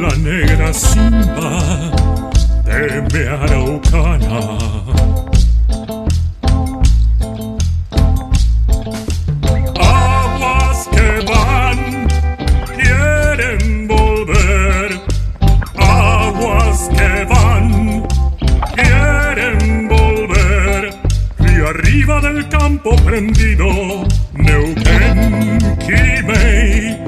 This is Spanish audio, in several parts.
La negra simba de araucana. Aguas que van, quieren volver. Aguas que van, quieren volver. Y arriba del campo prendido, Neuquén, Quimei,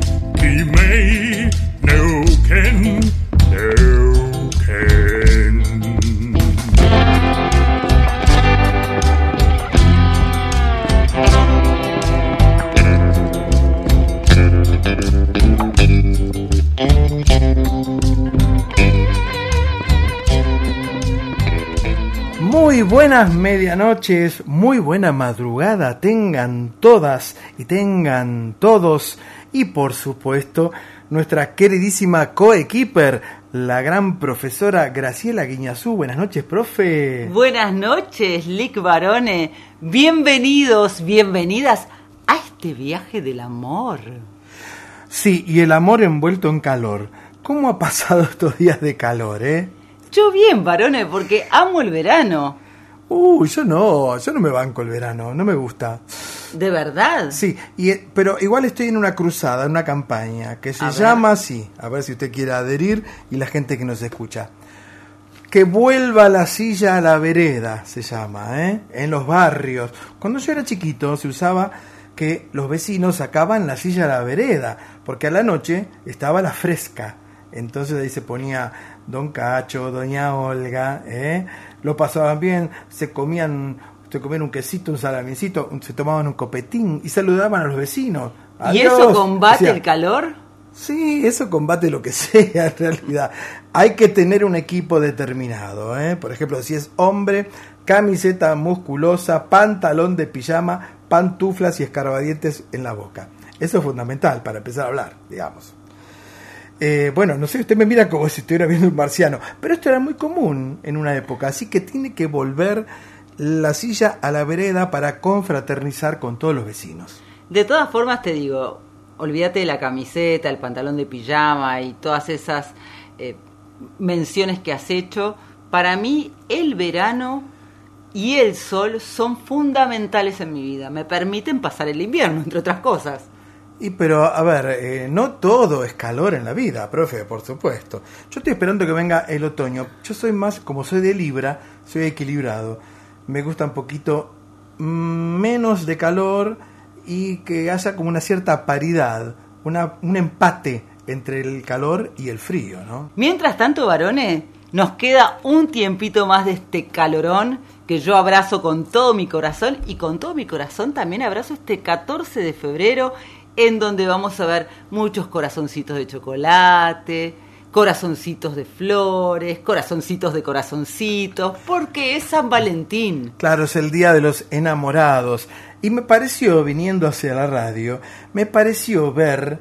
buenas medianoches, muy buena madrugada tengan todas y tengan todos y por supuesto nuestra queridísima coequiper, la gran profesora Graciela Guiñazú. Buenas noches, profe. Buenas noches, Lick Barone. Bienvenidos, bienvenidas a este viaje del amor. Sí, y el amor envuelto en calor. ¿Cómo ha pasado estos días de calor, eh? Yo bien, Barone, porque amo el verano. Uy, yo no, yo no me banco el verano, no me gusta. ¿De verdad? Sí, y, eh, pero igual estoy en una cruzada, en una campaña que se A ver. llama así, a ver si usted quiere adherir y la gente que nos escucha. Que vuelva la silla a la vereda, se llama, ¿eh? En los barrios. Cuando yo era chiquito se usaba que los vecinos sacaban la silla a la vereda, porque a la noche estaba la fresca. Entonces ahí se ponía Don Cacho, Doña Olga, ¿eh? Lo pasaban bien, se comían, se comían un quesito, un salamicito, se tomaban un copetín y saludaban a los vecinos. ¿Y Adiós, eso combate el calor? Sí, eso combate lo que sea en realidad. Hay que tener un equipo determinado. ¿eh? Por ejemplo, si es hombre, camiseta musculosa, pantalón de pijama, pantuflas y escarbadientes en la boca. Eso es fundamental para empezar a hablar, digamos. Eh, bueno, no sé, usted me mira como si estuviera viendo un marciano, pero esto era muy común en una época, así que tiene que volver la silla a la vereda para confraternizar con todos los vecinos. De todas formas te digo, olvídate de la camiseta, el pantalón de pijama y todas esas eh, menciones que has hecho. Para mí el verano y el sol son fundamentales en mi vida. Me permiten pasar el invierno, entre otras cosas. Y pero, a ver, eh, no todo es calor en la vida, profe, por supuesto. Yo estoy esperando que venga el otoño. Yo soy más, como soy de Libra, soy equilibrado. Me gusta un poquito mm, menos de calor y que haya como una cierta paridad, una, un empate entre el calor y el frío, ¿no? Mientras tanto, varones, nos queda un tiempito más de este calorón que yo abrazo con todo mi corazón y con todo mi corazón también abrazo este 14 de febrero en donde vamos a ver muchos corazoncitos de chocolate, corazoncitos de flores, corazoncitos de corazoncitos, porque es San Valentín. Claro, es el día de los enamorados. Y me pareció, viniendo hacia la radio, me pareció ver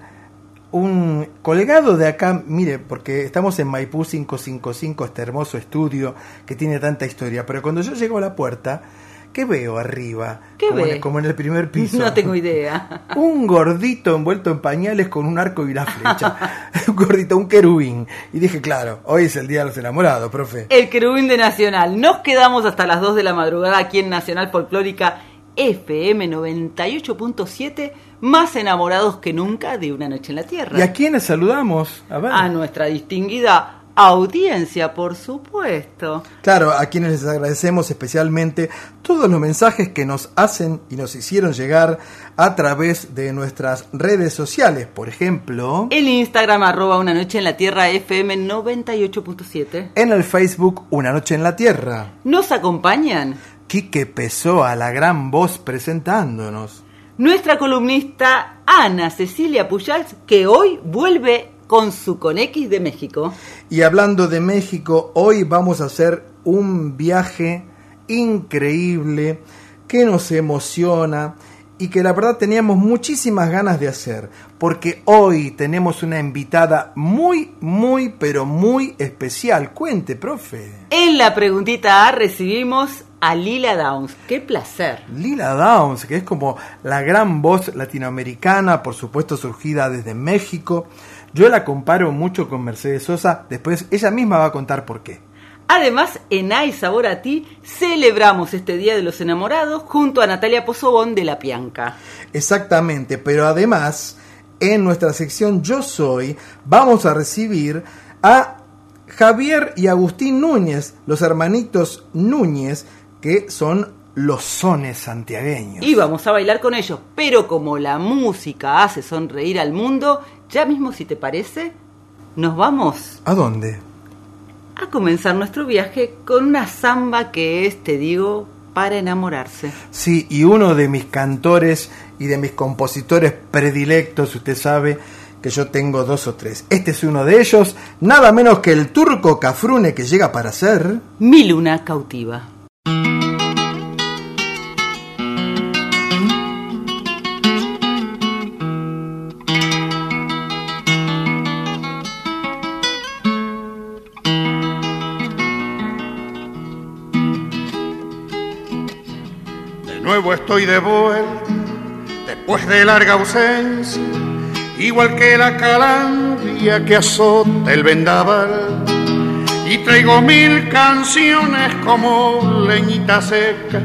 un colgado de acá, mire, porque estamos en Maipú 555, este hermoso estudio que tiene tanta historia, pero cuando yo llego a la puerta, ¿qué veo arriba? ¿Qué como, ve? En, como en el primer piso. No tengo idea. Un gordito envuelto en pañales con un arco y una flecha. un gordito, un querubín. Y dije, claro, hoy es el Día de los Enamorados, profe. El querubín de Nacional. Nos quedamos hasta las 2 de la madrugada aquí en Nacional Folclórica FM 98.7, más enamorados que nunca de una noche en la Tierra. ¿Y a quiénes saludamos? A ver. A nuestra distinguida audiencia, por supuesto. Claro, a quienes les agradecemos especialmente todos los mensajes que nos hacen y nos hicieron llegar a través de nuestras redes sociales, por ejemplo, El Instagram arroba una noche en la Tierra FM 98.7. en el Facebook Una Noche en la Tierra. Nos acompañan Quique Pessoa, la gran voz presentándonos. nuestra columnista Ana Cecilia Pujals, que hoy vuelve con su Conex de México. Y hablando de México, hoy vamos a hacer un viaje increíble que nos emociona y que la verdad teníamos muchísimas ganas de hacer, porque hoy tenemos una invitada muy, muy, pero muy especial. Cuente, profe. En la preguntita A recibimos a Lila Downs. ¡Qué placer! Lila Downs, que es como la gran voz latinoamericana, por supuesto surgida desde México. Yo la comparo mucho con Mercedes Sosa, después ella misma va a contar por qué. Además, en Ay Sabor a Ti celebramos este Día de los Enamorados junto a Natalia Pozobón de La Pianca. Exactamente, pero además, en nuestra sección Yo Soy, vamos a recibir a Javier y Agustín Núñez, los hermanitos Núñez, que son los sones santiagueños. Y vamos a bailar con ellos, pero como la música hace sonreír al mundo, ya mismo si te parece, nos vamos ¿A dónde? a comenzar nuestro viaje con una samba que es, te digo, para enamorarse. Sí, y uno de mis cantores y de mis compositores predilectos, usted sabe que yo tengo dos o tres. Este es uno de ellos, nada menos que el turco Cafrune que llega para ser... Mi luna cautiva. Estoy de vuelta, después de larga ausencia, igual que la calandria que azota el vendaval. Y traigo mil canciones como leñita seca,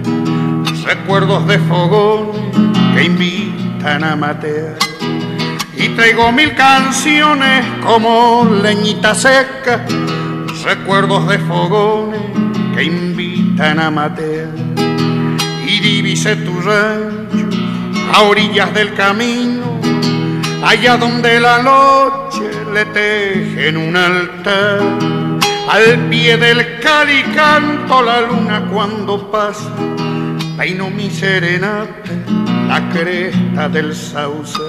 recuerdos de fogones que invitan a matear. Y traigo mil canciones como leñita seca, recuerdos de fogones que invitan a matear a orillas del camino, allá donde la noche le tejen un altar. Al pie del cali canto la luna cuando pasa, peino mi serenata, la cresta del sauce.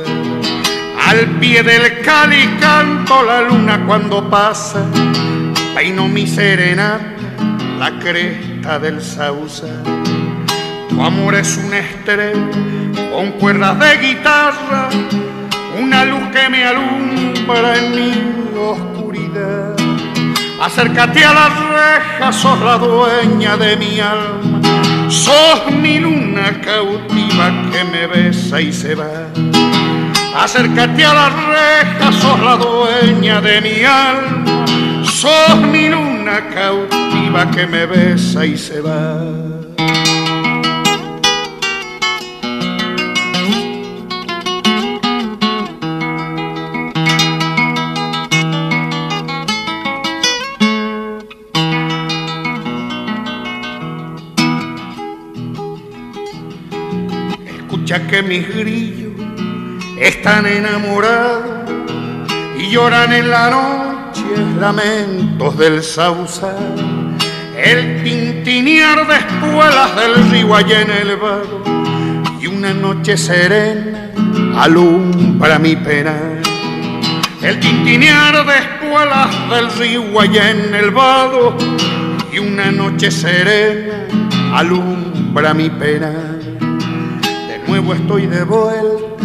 Al pie del cali canto la luna cuando pasa, peino mi serenata, la cresta del sauce. Tu amor es una estrella con cuerdas de guitarra, una luz que me alumbra en mi oscuridad. Acércate a las rejas, sos la dueña de mi alma, sos mi luna cautiva que me besa y se va. Acércate a las rejas, sos la dueña de mi alma, sos mi luna cautiva que me besa y se va. Que mis grillos están enamorados y lloran en la noche lamentos del sausal. El tintinear de espuelas del río allá en el vado y una noche serena alumbra mi pena. El tintinear de espuelas del río allá en el vado y una noche serena alumbra mi pena. Nuevo estoy de vuelta,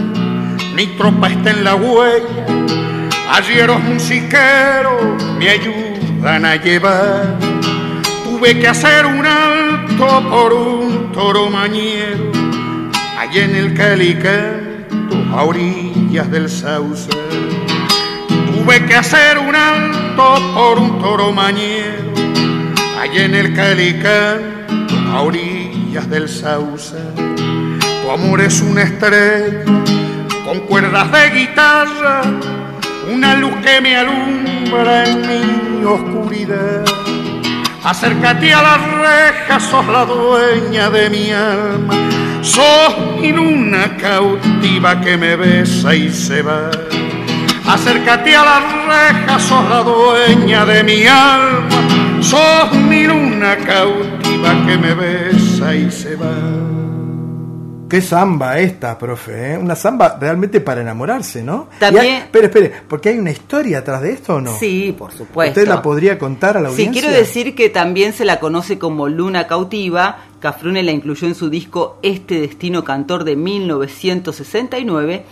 mi tropa está en la huella, los musiqueros me ayudan a llevar. Tuve que hacer un alto por un toro mañero, allá en el Calicanto, a orillas del Sauce. Tuve que hacer un alto por un toro mañero, allá en el Calicanto, a orillas del Sauce. Amor es una estrella con cuerdas de guitarra, una luz que me alumbra en mi oscuridad. Acércate a la reja, sos la dueña de mi alma, sos mi luna cautiva que me besa y se va. Acércate a la reja, sos la dueña de mi alma, sos mi luna cautiva que me besa y se va. Qué samba esta, profe, ¿eh? una samba realmente para enamorarse, ¿no? También. espere, espere, porque hay una historia atrás de esto o no? Sí, por supuesto. ¿Usted la podría contar a la audiencia? Sí, quiero decir que también se la conoce como Luna Cautiva. Cafrune la incluyó en su disco Este Destino Cantor de 1969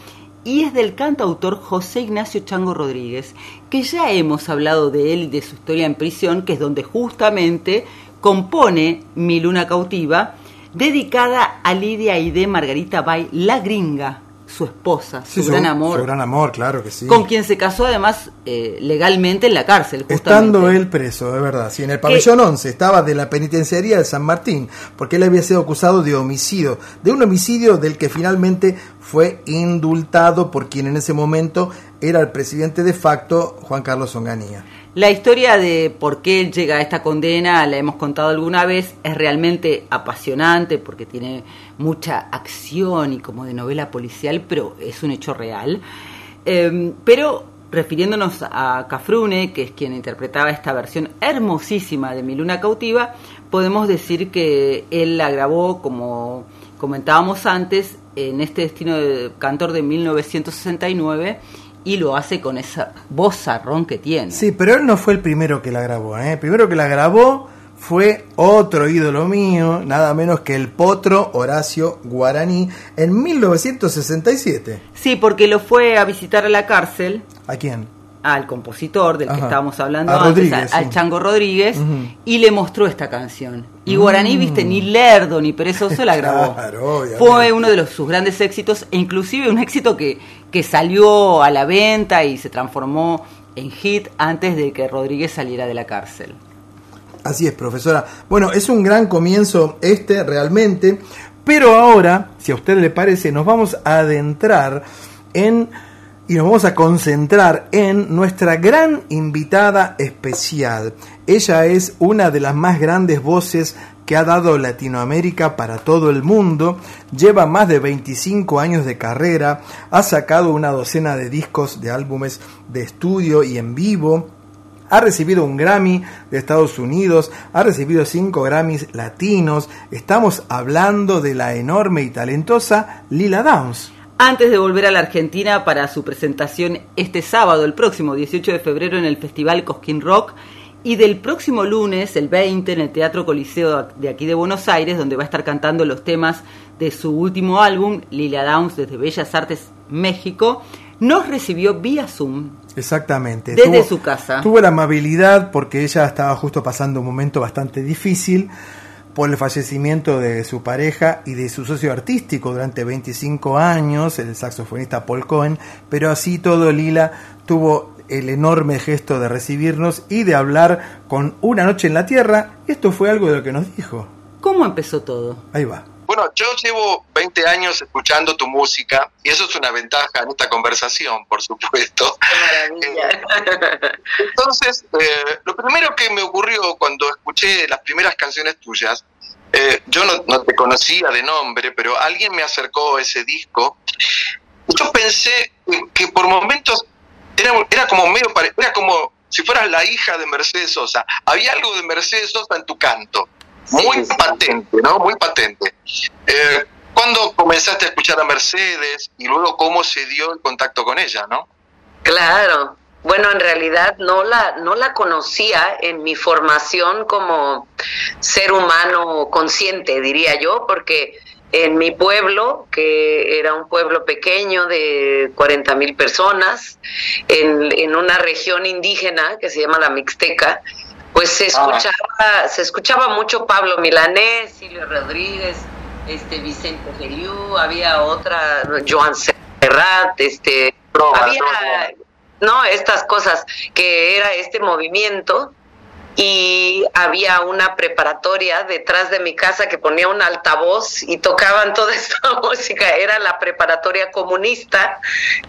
y es del cantautor José Ignacio Chango Rodríguez, que ya hemos hablado de él y de su historia en prisión, que es donde justamente compone Mi Luna Cautiva, dedicada a Lidia de Margarita Bay, la gringa, su esposa, su, gran amor. Su gran amor, claro que sí. Con quien se casó además eh, legalmente en la cárcel. Justamente. Estando él preso, de verdad. Sí, en el pabellón 11 estaba de la penitenciaría de San Martín, porque él había sido acusado de homicidio, de un homicidio del que finalmente fue indultado por quien en ese momento era el presidente de facto, Juan Carlos Onganía. La historia de por qué él llega a esta condena, la hemos contado alguna vez, es realmente apasionante porque tiene mucha acción y como de novela policial, pero es un hecho real. Em, pero refiriéndonos a Cafrune, que es quien interpretaba esta versión hermosísima de Mi Luna Cautiva, podemos decir que él la grabó, como comentábamos antes, en este destino de cantor de 1969 y lo hace con esa voz zarrón que tiene. Sí, pero él no fue el primero que la grabó. ¿eh? El primero que la grabó fue otro ídolo mío, nada menos que el potro Horacio Guaraní, en 1967. Sí, porque lo fue a visitar a la cárcel. ¿A quién? Al compositor del que estábamos hablando antes, al Chango Rodríguez, y le mostró esta canción. Y Guaraní, mm. viste, ni lerdo ni perezoso la grabó. fue uno de los, sus grandes éxitos, e inclusive un éxito que, que salió a la venta y se transformó en hit antes de que Rodríguez saliera de la cárcel. Así es, profesora. Bueno, es un gran comienzo este realmente, pero ahora, si a usted le parece, nos vamos a adentrar en y nos vamos a concentrar en nuestra gran invitada especial. Ella es una de las más grandes voces que ha dado Latinoamérica para todo el mundo, lleva más de 25 años de carrera, ha sacado una docena de discos de álbumes de estudio y en vivo, ha recibido un Grammy de Estados Unidos, ha recibido cinco Grammys latinos. Estamos hablando de la enorme y talentosa Lila Downs. Antes de volver a la Argentina para su presentación este sábado, el próximo 18 de febrero en el Festival Cosquín Rock, y del próximo lunes, el 20, en el Teatro Coliseo de aquí de Buenos Aires, donde va a estar cantando los temas de su último álbum, Lila Downs, desde Bellas Artes, México, nos recibió vía Zoom. Exactamente. Desde su casa. Tuvo la amabilidad porque ella estaba justo pasando un momento bastante difícil por el fallecimiento de su pareja y de su socio artístico durante 25 años, el saxofonista Paul Cohen, pero así todo Lila tuvo el enorme gesto de recibirnos y de hablar con Una Noche en la Tierra, y esto fue algo de lo que nos dijo. ¿Cómo empezó todo? Ahí va. Bueno, yo llevo 20 años escuchando tu música y eso es una ventaja en esta conversación, por supuesto. Maravilla. Entonces, eh, lo primero que me ocurrió cuando escuché las primeras canciones tuyas, eh, yo no, te conocía de nombre, pero alguien me acercó a ese disco. Yo pensé que por momentos era, era como medio, era como si fueras la hija de Mercedes Sosa. Había algo de Mercedes Sosa en tu canto muy patente, ¿no? Muy patente. Eh, ¿Cuándo comenzaste a escuchar a Mercedes y luego cómo se dio el contacto con ella, no? Claro. bueno, en realidad no la, no la conocía en mi formación como ser humano consciente, diría yo, porque en mi pueblo, que era un pueblo pequeño de 40 mil personas, en, en, una región indígena que se llama la Mixteca, pues se ah. escuchaba, se escuchaba mucho Pablo Milanés, Silvio Rodríguez, este Vicente Feliu, había otra, Joan Serrat, este, había, no, estas cosas, que era este movimiento y había una preparatoria detrás de mi casa que ponía un altavoz y tocaban toda esta música. Era la preparatoria comunista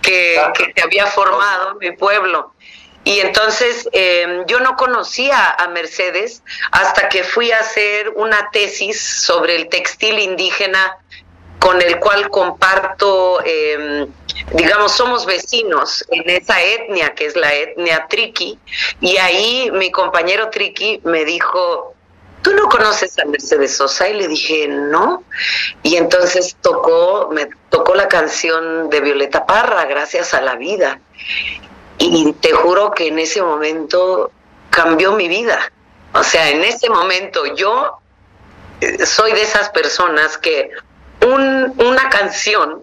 que, que se había formado en mi pueblo. Y entonces em, yo no conocía a Mercedes hasta que fui a hacer una tesis sobre el textil indígena con el cual comparto, eh, digamos, somos vecinos en esa etnia que es la etnia Triqui, y ahí mi compañero Triqui me dijo, ¿tú no conoces a Mercedes Sosa? Y le dije, no. Y entonces tocó, me tocó la canción de Violeta Parra, Gracias a la Vida. Y te juro que en ese momento cambió mi vida. O sea, en ese momento yo eh, soy de esas personas que un, una canción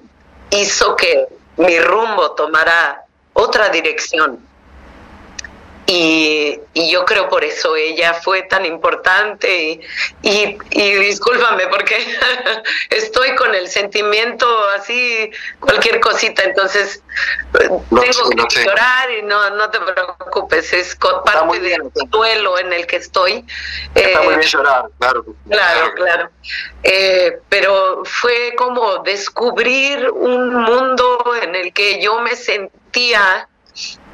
hizo que mi rumbo tomara otra dirección. Y, yo creo por eso ella fue tan importante y, y, discúlpame porque estoy con el sentimiento así, cualquier cosita, entonces tengo que llorar y no, no te preocupes, es parte del duelo en el que estoy. Está muy bien eh, llorar, claro. Claro, claro. Eh, pero fue como descubrir un mundo en el que yo me sentía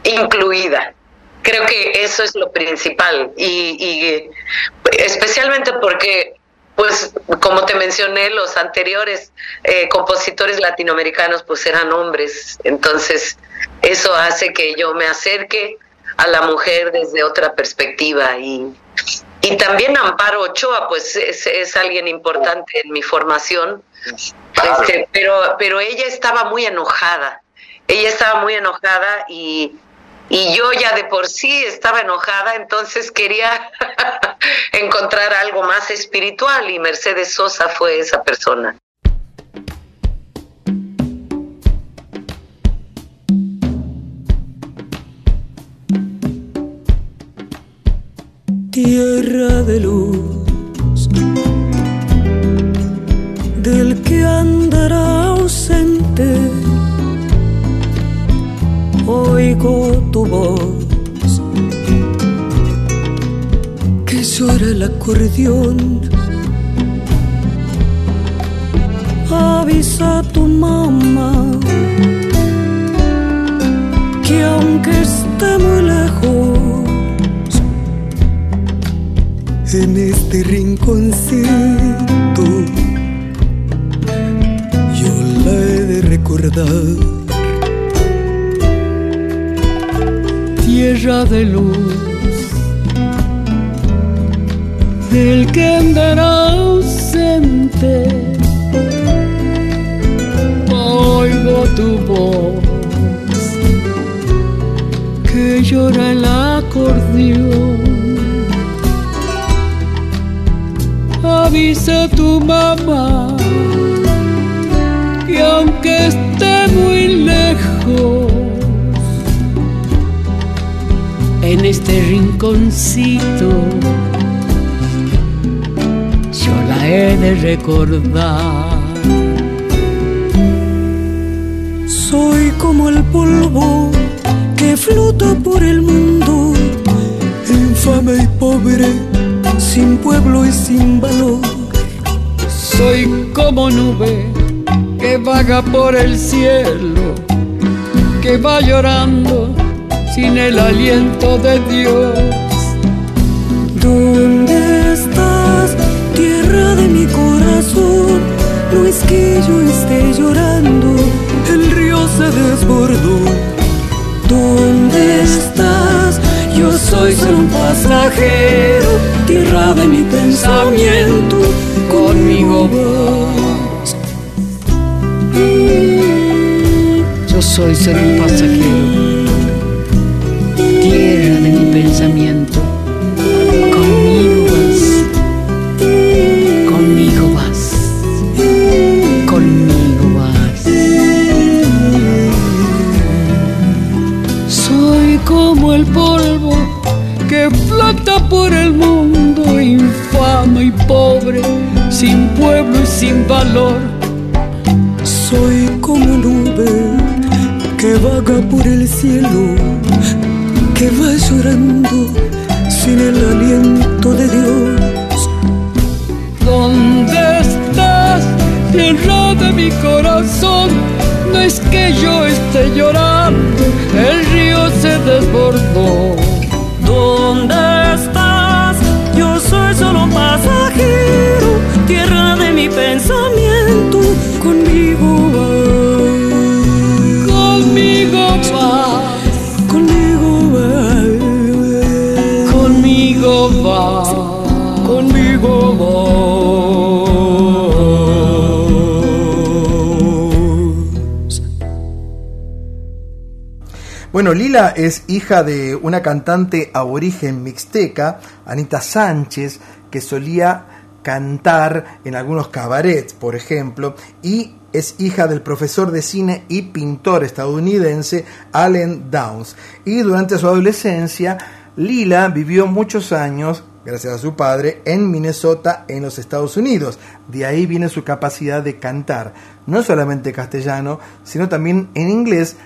incluida Creo que eso es lo principal y, especialmente porque pues como te mencioné, los anteriores eh, compositores latinoamericanos pues eran hombres, entonces eso hace que yo me acerque a la mujer desde otra perspectiva y, y también Amparo Ochoa pues es, alguien importante en mi formación, este, pero, pero ella estaba muy enojada, ella estaba muy enojada y, y yo ya de por sí estaba enojada, entonces quería encontrar algo más espiritual y Mercedes Sosa fue esa persona. Tierra de luz, del que andará ausente oigo tu voz que llora el acordeón. Avisa a tu mamá que aunque esté muy lejos, en este rinconcito yo la he de recordar. Tierra de luz, del que andará ausente. Oigo tu voz que llora el acordeón. Avisa a tu mamá que aunque este rinconcito yo la he de recordar. Soy como el polvo que flota por el mundo, infame y pobre, sin pueblo y sin valor. Soy como nube que vaga por el cielo, que va llorando sin el aliento de Dios. ¿Dónde estás, tierra de mi corazón? No es que yo esté llorando, el río se desbordó. ¿Dónde estás? Yo soy solo un pasajero, tierra de mi pensamiento, conmigo vas. Yo soy solo un pasajero pensamiento. Conmigo vas, conmigo vas, conmigo vas. Soy como el polvo que flota por el mundo, infame y pobre, sin pueblo y sin valor. Soy como nube que vaga por el cielo, que va llorando sin el aliento de Dios. ¿Dónde estás, tierra de mi corazón? No es que yo esté llorando, el río se desbordó. ¿Dónde estás? Yo soy solo un pasajero, tierra de mi pensamiento, conmigo Bueno, Lila es hija de una cantante aborigen mixteca, Anita Sánchez, que solía cantar en algunos cabarets, por ejemplo, y es hija del profesor de cine y pintor estadounidense Allen Downs. Y durante su adolescencia, Lila vivió muchos años, gracias a su padre, en Minnesota, en los Estados Unidos. De ahí viene su capacidad de cantar, no solamente castellano, sino también en inglés,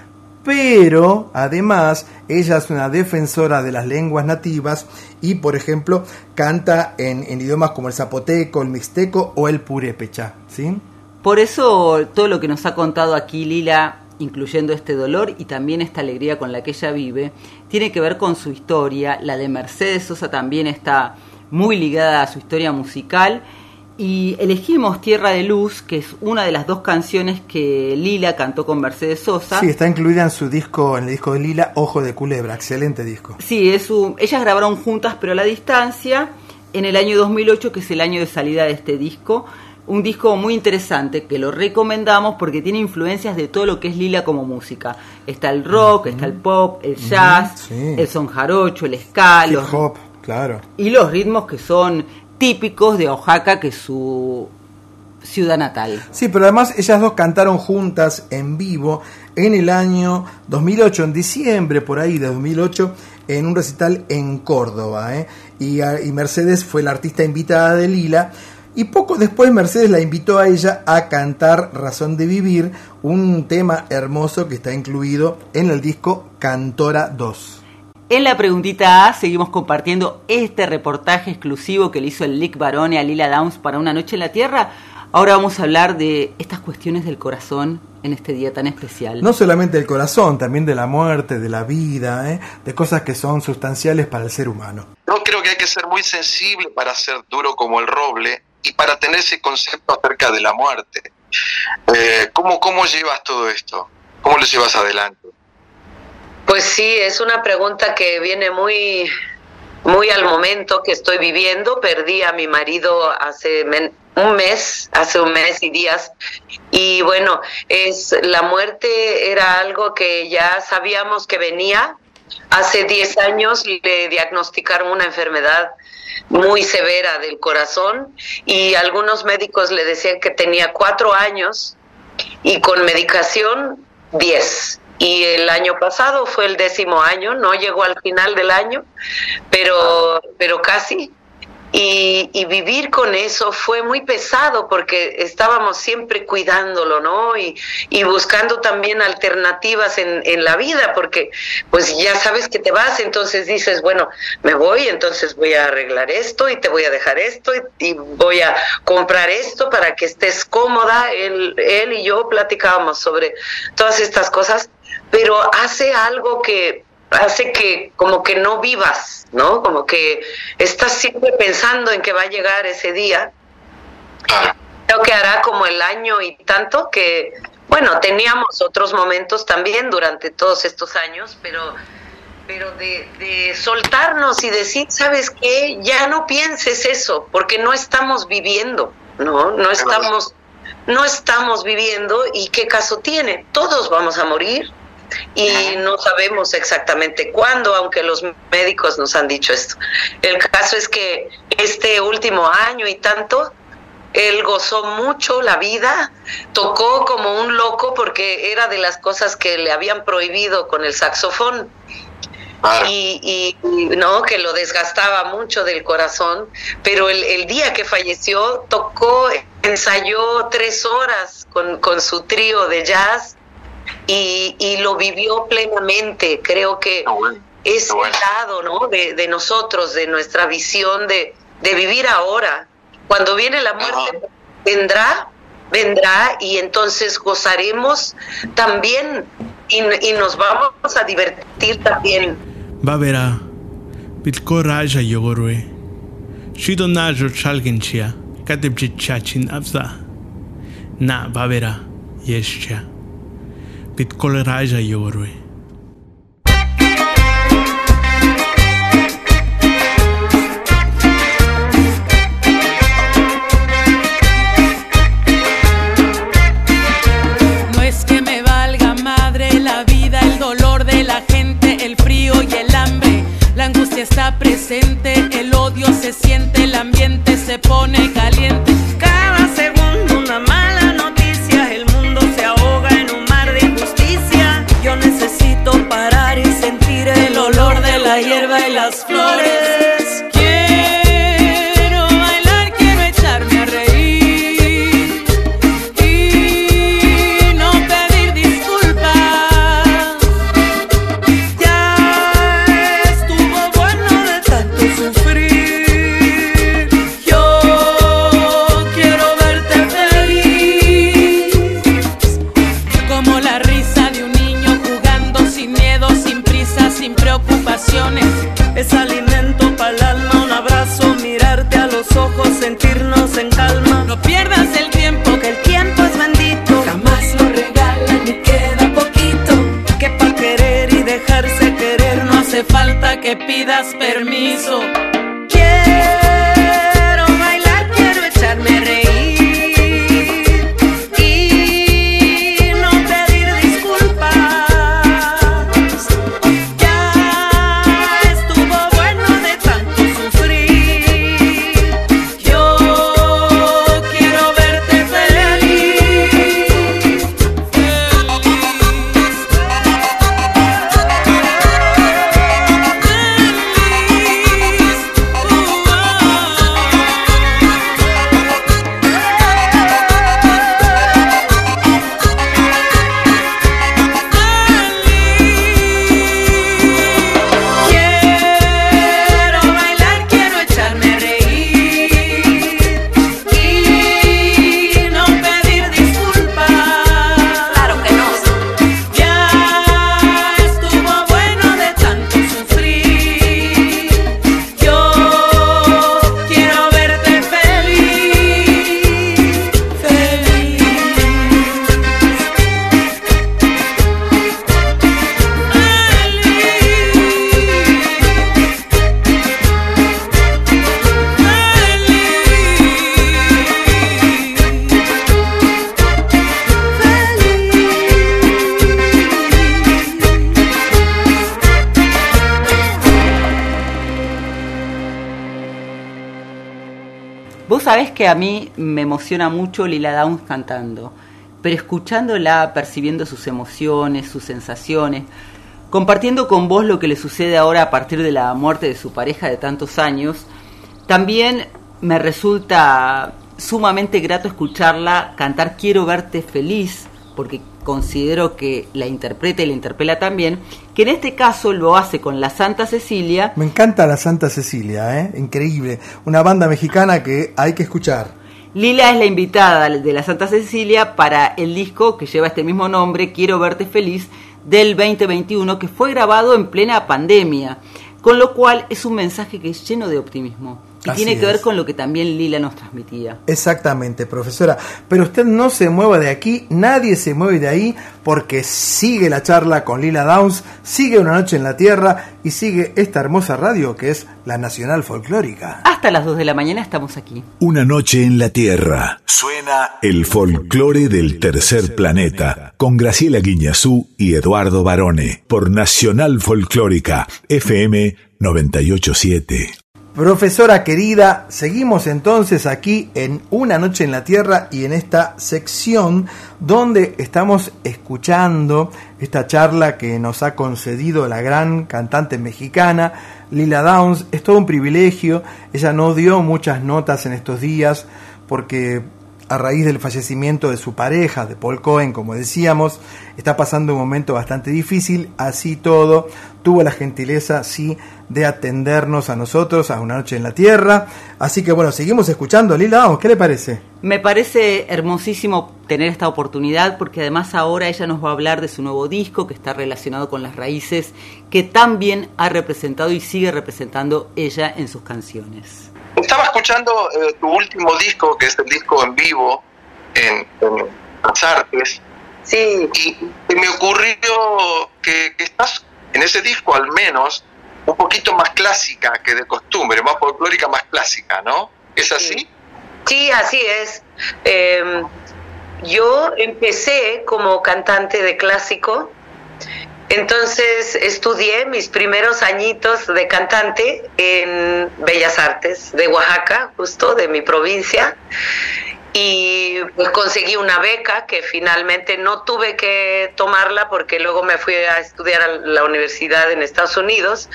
pero además ella es una defensora de las lenguas nativas y, por ejemplo, canta en, idiomas como el zapoteco, el mixteco o el purépecha, ¿sí? Por eso todo lo que nos ha contado aquí Lila, incluyendo este dolor y también esta alegría con la que ella vive, tiene que ver con su historia. La de Mercedes Sosa también está muy ligada a su historia musical. Y elegimos Tierra de Luz, que es una de las dos canciones que Lila cantó con Mercedes Sosa. Sí, está incluida en su disco, en el disco de Lila, Ojo de Culebra, excelente disco. Sí, es un, ellas grabaron juntas pero a la distancia en el año 2008, que es el año de salida de este disco. Un disco muy interesante que lo recomendamos porque tiene influencias de todo lo que es Lila como música. Está el rock, está el pop, el jazz, sí. el son jarocho, el ska, Hip los- hop, claro. y los ritmos que son típicos de Oaxaca, que es su ciudad natal. Sí, pero además ellas dos cantaron juntas en vivo en el año 2008, en diciembre por ahí de 2008, en un recital en Córdoba. ¿eh? Y, y Mercedes fue la artista invitada de Lila. Y poco después Mercedes la invitó a ella a cantar Razón de Vivir, un tema hermoso que está incluido en el disco Cantora 2. En la preguntita A seguimos compartiendo este reportaje exclusivo que le hizo el Lick Barone a Lila Downs para Una Noche en la Tierra. Ahora vamos a hablar de estas cuestiones del corazón en este día tan especial. No solamente del corazón, también de la muerte, de la vida, ¿eh? de cosas que son sustanciales para el ser humano. Yo creo que hay que ser muy sensible para ser duro como el roble y para tener ese concepto acerca de la muerte. Eh, ¿cómo, ¿Cómo llevas todo esto? ¿Cómo lo llevas adelante? Pues sí, es una pregunta que viene muy, muy al momento que estoy viviendo. Perdí a mi marido hace un mes, hace un mes y días. Y bueno, es la muerte era algo que ya sabíamos que venía. Hace 10 años le diagnosticaron una enfermedad muy severa del corazón y algunos médicos le decían que tenía cuatro años y con medicación 10. Y el año pasado fue el décimo año, no llegó al final del año, pero, pero casi. Y, y vivir con eso fue muy pesado porque estábamos siempre cuidándolo, ¿no? Y, y buscando también alternativas en, en la vida, porque pues ya sabes que te vas, entonces dices, bueno, me voy, entonces voy a arreglar esto y te voy a dejar esto y, y voy a comprar esto para que estés cómoda. Él, él y yo platicábamos sobre todas estas cosas, pero hace algo que hace que como que no vivas, ¿no? Como que estás siempre pensando en que va a llegar ese día. Creo que hará como el año y tanto que, bueno, teníamos otros momentos también durante todos estos años, pero pero de, de soltarnos y decir, ¿sabes qué? Ya no pienses eso, porque no estamos viviendo, ¿no? No estamos, no estamos viviendo y qué caso tiene. Todos vamos a morir y no sabemos exactamente cuándo, aunque los médicos nos han dicho esto. El caso es que este último año y tanto, él gozó mucho la vida, tocó como un loco porque era de las cosas que le habían prohibido con el saxofón. Y, no que lo desgastaba mucho del corazón, pero el, día que falleció tocó, ensayó tres horas con, con su trío de jazz y, lo vivió plenamente. Creo que es el lado ¿no? de, nosotros, de nuestra visión de, vivir ahora. Cuando viene la muerte, vendrá, vendrá y entonces gozaremos también y, y nos vamos a divertir también. Babera, pitko raja yogorwe, shido najo chalgenchia, katepchichin abza, na Pitkoleraja Yorwe. No es que me valga madre la vida, el dolor de la gente, el frío y el hambre. La angustia está presente, el odio se siente, el ambiente se pone caliente. A mí me emociona mucho Lila Downs cantando, pero escuchándola, percibiendo sus emociones, sus sensaciones, compartiendo con vos lo que le sucede ahora a partir de la muerte de su pareja de tantos años, también me resulta sumamente grato escucharla cantar Quiero verte feliz, porque considero que la interpreta y la interpela también, que en este caso lo hace con la Santa Cecilia, Me encanta la Santa Cecilia, ¿eh? increíble. Una banda mexicana que hay que escuchar. Lila es la invitada de la Santa Cecilia para el disco que lleva este mismo nombre, Quiero verte feliz, del 2021, que fue grabado en plena pandemia, con lo cual es un mensaje que es lleno de optimismo. Y Así tiene que ver con lo que también Lila nos transmitía. Exactamente, profesora. Pero usted no se mueva de aquí, nadie se mueve de ahí, porque sigue la charla con Lila Downs, sigue Una Noche en la Tierra y sigue esta hermosa radio que es la Nacional Folclórica. Hasta las 2 de la mañana estamos aquí. Una noche en la Tierra. Suena el folclore del tercer planeta con Graciela Guiñazú y Eduardo Barone por Nacional Folclórica FM 987. Profesora querida, seguimos entonces aquí en Una Noche en la Tierra y en esta sección donde estamos escuchando esta charla que nos ha concedido la gran cantante mexicana Lila Downs. Es todo un privilegio, ella no dio muchas notas en estos días porque a raíz del fallecimiento de su pareja, de Paul Cohen, como decíamos, está pasando un momento bastante difícil, así todo, tuvo la gentileza, sí, de atendernos a nosotros a una noche en la tierra. Así que bueno, seguimos escuchando Lila Downs, ¿qué le parece? Me parece hermosísimo tener esta oportunidad porque además ahora ella nos va a hablar de su nuevo disco que está relacionado con las raíces que tan bien ha representado y sigue representando ella en sus canciones. Estaba escuchando eh, tu último disco, que es el disco en vivo en, en las artes. Sí. Y, y me ocurrió que, que estás en ese disco al menos un poquito más clásica que de costumbre, más folclórica, más clásica, ¿no? ¿Es así? Sí, así es. Eh, yo empecé como cantante de clásico, entonces estudié mis primeros añitos de cantante en Bellas Artes de Oaxaca, justo de mi provincia, y pues conseguí una beca que finalmente no tuve que tomarla porque luego me fui a estudiar a la universidad en Estados Unidos,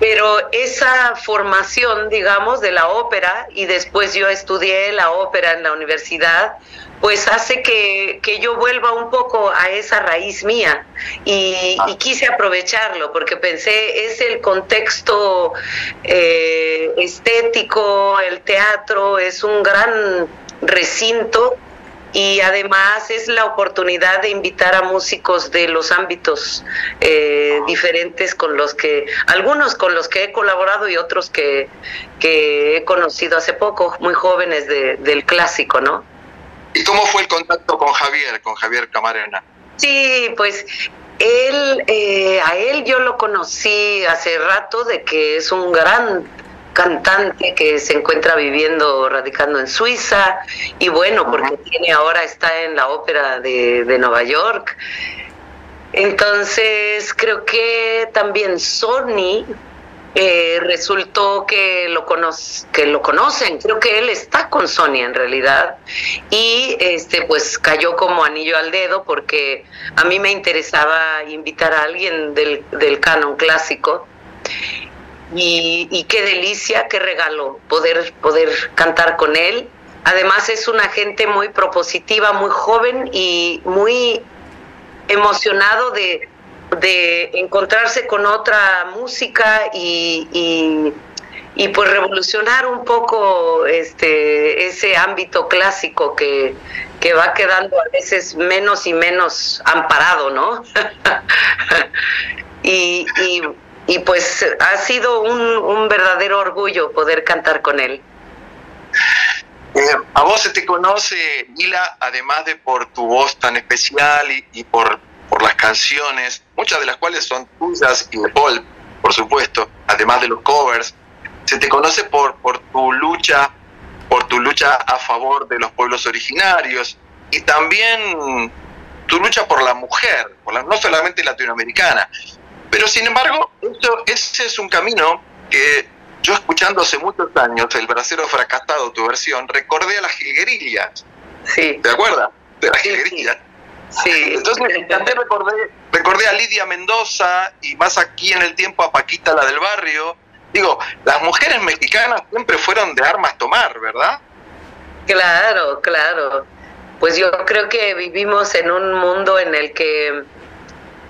pero esa formación, digamos, de la ópera, y después yo estudié la ópera en la universidad, pues hace que, que yo vuelva un poco a esa raíz mía. Y, y quise aprovecharlo porque pensé, es el contexto eh, estético, el teatro es un gran recinto y además es la oportunidad de invitar a músicos de los ámbitos eh, diferentes con los que, algunos con los que he colaborado y otros que, que he conocido hace poco, muy jóvenes de- del clásico, ¿no? ¿Y cómo fue el contacto con Javier, con Javier Camarena? Sí, pues él, eh, a él yo lo conocí hace rato de que es un gran cantante que se encuentra viviendo, radicando en Suiza, y bueno, porque tiene ahora está en la ópera de, de Nueva York. Entonces creo que también Sony eh, resultó que lo, que lo conocen, creo que él está con Sony en realidad. Y este pues cayó como anillo al dedo porque a mí me interesaba invitar a alguien del, del canon clásico. Y, y qué delicia, qué regalo poder, poder cantar con él. Además es una gente muy propositiva, muy joven y muy emocionado de, de encontrarse con otra música y, y, y, pues revolucionar un poco este ese ámbito clásico que, que va quedando a veces menos y menos amparado, ¿no? y, y, y, pues ha sido un, un verdadero orgullo poder cantar con él. Eh, a vos se te conoce, Lila, además de por tu voz tan especial y, y por, por las canciones, muchas de las cuales son tuyas y de Paul, por supuesto, además de los covers, se te conoce por, por tu lucha, por tu lucha a favor de los pueblos originarios y también tu lucha por la mujer, por la, no solamente latinoamericana. Pero sin embargo, esto, ese es un camino que yo escuchando hace muchos años el bracero fracasado, tu versión, recordé a las jilguerillas. Sí. ¿Te acuerdas? De las jilguerillas. Sí. Entonces también recordé, recordé a Lidia Mendoza y más aquí en el tiempo a Paquita la del barrio. Digo, las mujeres mexicanas siempre fueron de armas tomar, ¿verdad? Claro, claro. Pues yo creo que vivimos en un mundo en el que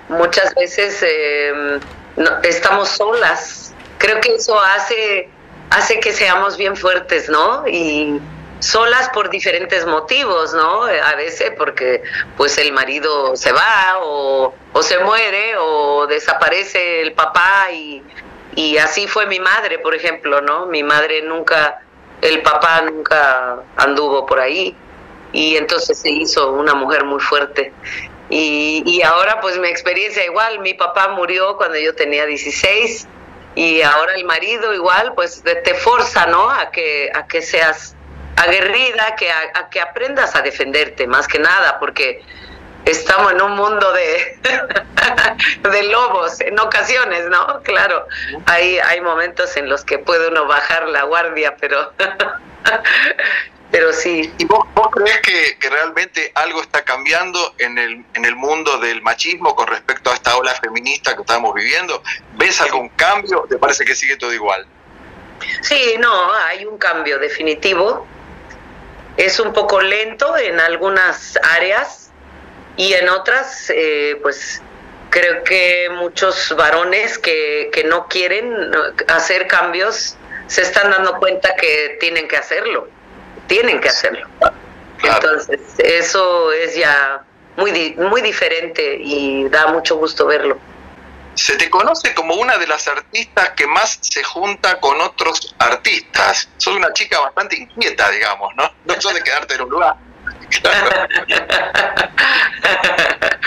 muchas veces eh, no, estamos solas. Creo que eso hace, hace que seamos bien fuertes, ¿no? Y solas por diferentes motivos, ¿no? A veces porque pues el marido se va o, se muere o desaparece el papá y, y así fue mi madre, por ejemplo, ¿no? Mi madre nunca, el papá nunca anduvo por ahí y entonces se hizo una mujer muy fuerte. Y, y ahora pues mi experiencia igual, mi papá murió cuando yo tenía 16 y ahora el marido igual pues te, te forza, ¿no? A que, a que seas aguerrida, que a, a que aprendas a defenderte más que nada, porque estamos en un mundo de, de lobos en ocasiones, ¿no? Claro, hay, hay momentos en los que puede uno bajar la guardia, pero, pero sí. ¿Y vos, vos crees que, que realmente algo está cambiando en el, en el mundo del machismo con respecto a esta ola feminista que estamos viviendo? ¿Ves algún cambio? ¿Te parece que sigue todo igual? Sí, no, hay un cambio definitivo. Es un poco lento en algunas áreas y en otras, eh, pues creo que muchos varones que, que no quieren hacer cambios se están dando cuenta que tienen que hacerlo, tienen que hacerlo. Entonces, eso es ya muy, muy diferente y da mucho gusto verlo. Se te conoce como una de las artistas que más se junta con otros artistas. Sos una chica bastante inquieta, digamos, ¿no? No sos de quedarte en un lugar.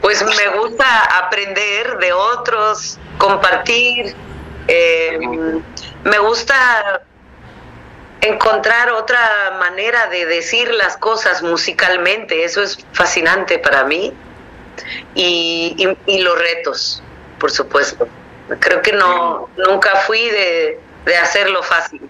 Pues me gusta aprender de otros, compartir. eh, me gusta encontrar otra manera de decir las cosas musicalmente. Eso es fascinante para mí. Y, y- y los retos, por supuesto. Creo que no nunca fui de, de hacerlo fácil.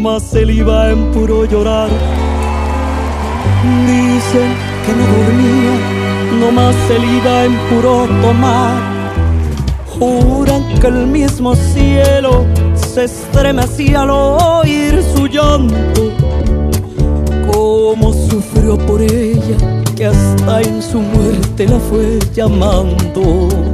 Nomás le iba en puro llorar. Dicen que no dormía, nomás le iba en puro tomar. Juran que el mismo cielo se estremecía al oír su llanto. Cómo sufrió por ella, que hasta en su muerte la fue llamando.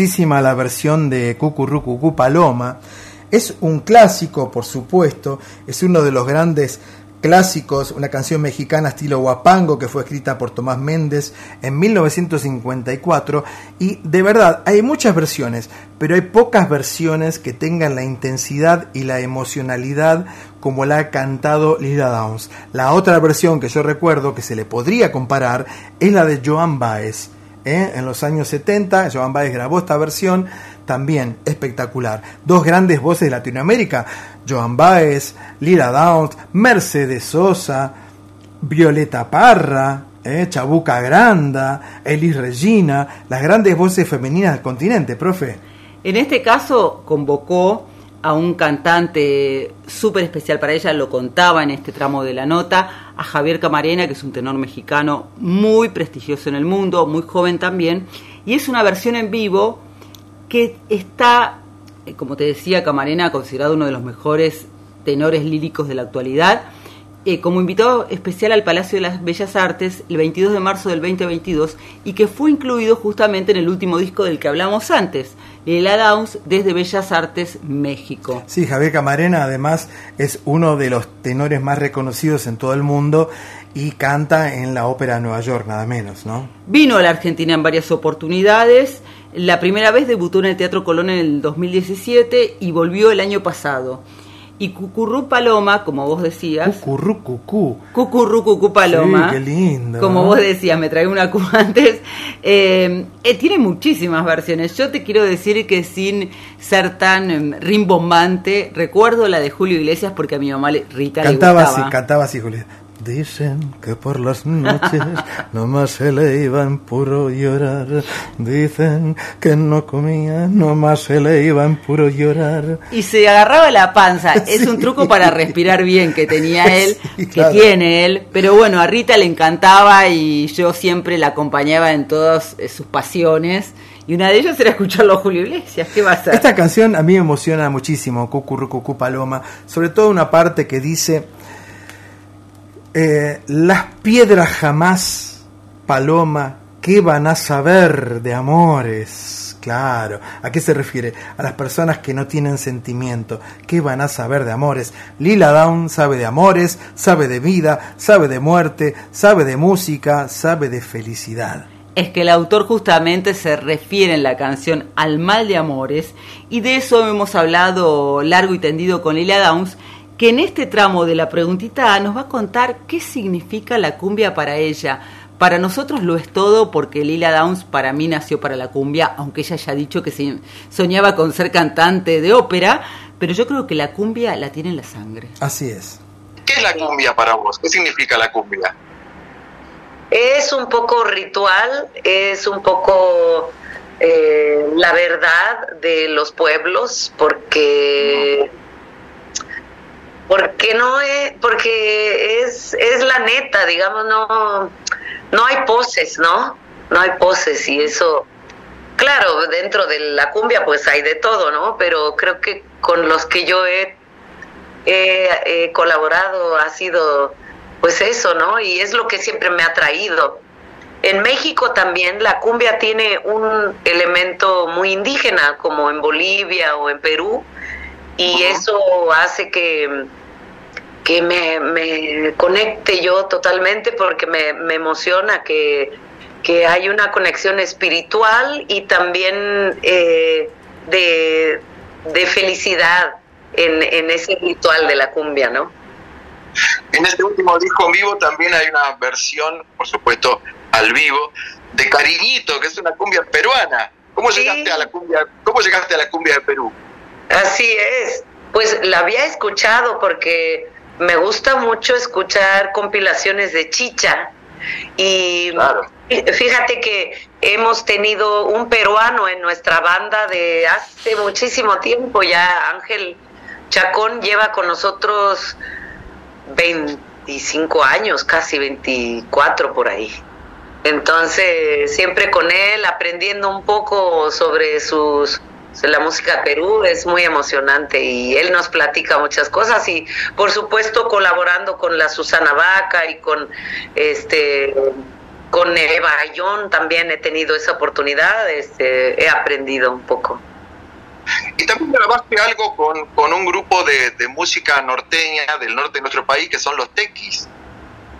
La versión de Cucurrucucú Paloma. Es un clásico, por supuesto, es uno de los grandes clásicos, una canción mexicana estilo guapango que fue escrita por Tomás Méndez en 1954 y de verdad hay muchas versiones, pero hay pocas versiones que tengan la intensidad y la emocionalidad como la ha cantado Lila Downs. La otra versión que yo recuerdo que se le podría comparar es la de Joan Baez ¿eh? en los años 70. Joan Baez grabó esta versión, también espectacular. Dos grandes voces de Latinoamérica, Joan Baez, Lira Downs, Mercedes Sosa, Violeta Parra, ¿eh? Chabuca Granda, Elis Regina, las grandes voces femeninas del continente, profe. En este caso convocó a un cantante súper especial para ella, lo contaba en este tramo de la nota, a Javier Camarena, que es un tenor mexicano muy prestigioso en el mundo, muy joven también, y es una versión en vivo que está, eh, como te decía, Camarena considerado uno de los mejores tenores líricos de la actualidad, eh, como invitado especial al Palacio de las Bellas Artes el 22 de marzo del 2022 y que fue incluido justamente en el último disco del que hablamos antes, Lila Downs desde Bellas Artes, México. Sí, Javier Camarena además es uno de los tenores más reconocidos en todo el mundo y canta en la Ópera de Nueva York, nada menos, ¿no? Vino a la Argentina en varias oportunidades. La primera vez debutó en el Teatro Colón en el 2017 y volvió el año pasado. Y Cucurrú Paloma, como vos decías. Cucurrú Cucú. Cucurrú Cucú Paloma. Sí, qué lindo. Como vos decías, me traí una Q antes. Eh, eh, tiene muchísimas versiones. Yo te quiero decir que sin ser tan em, rimbombante, recuerdo la de Julio Iglesias porque a mi mamá Rita cantaba le gustaba. así, cantaba así, Julio. Dicen que por las noches nomás se le iba en puro llorar. Dicen que no comía, nomás se le iba en puro llorar. Y se agarraba la panza. Es un truco para respirar bien que tenía él, Sí, que tiene él. Pero bueno, a Rita le encantaba y yo siempre la acompañaba en todas eh, sus pasiones. Y una de ellas era escucharlo a Julio Iglesias. ¿Qué va a hacer? Esta canción a mí me emociona muchísimo, Cucurru Cucú Paloma, sobre todo una parte que dice, eh, las piedras jamás, Paloma, ¿qué van a saber de amores? Claro, ¿a qué se refiere? A las personas que no tienen sentimiento, ¿qué van a saber de amores? Lila Down sabe de amores, sabe de vida, sabe de muerte, sabe de música, sabe de felicidad. es que el autor justamente se refiere en la canción al mal de amores y de eso hemos hablado largo y tendido con Lila Downs que en este tramo de la preguntita A nos va a contar qué significa la cumbia para ella Para nosotros lo es todo porque Lila Downs para mí nació para la cumbia, aunque ella haya dicho que se soñaba con ser cantante de ópera, pero yo creo que la cumbia la tiene en la sangre. Así es. ¿Qué es la cumbia para vos? ¿Qué significa la cumbia? Es un poco ritual, es un poco eh, la verdad de los pueblos, porque porque no es, porque es, es la neta, digamos, no, no hay poses, ¿no? No hay poses y eso, claro, dentro de la cumbia pues hay de todo, ¿no? Pero creo que con los que yo he, he colaborado ha sido pues eso, ¿no? Y es lo que siempre me ha traído. En México también la cumbia tiene un elemento muy indígena, como en Bolivia o en Perú, y eso hace que, que me, me, conecte yo totalmente porque me, me emociona que, que, hay una conexión espiritual y también eh, de, de, felicidad en, en ese ritual de la cumbia, ¿no? En este último disco en vivo también hay una versión, por supuesto, al vivo, de Cariñito, que es una cumbia peruana. ¿Cómo Sí. llegaste a la cumbia? ¿Cómo llegaste a la cumbia de Perú? Así es. Pues la había escuchado porque me gusta mucho escuchar compilaciones de chicha y fíjate que hemos tenido un peruano en nuestra banda de hace muchísimo tiempo ya, Ángel Chacón lleva con nosotros 25 años, casi 24 por ahí. Entonces, siempre con él, aprendiendo un poco sobre sus la música Perú es muy emocionante y él nos platica muchas cosas y por supuesto colaborando con la Susana Vaca y con este con Eva Ayón también he tenido esa oportunidad, este, he aprendido un poco. Y también grabaste algo con, con un grupo de, de música norteña del norte de nuestro país que son los Tequis,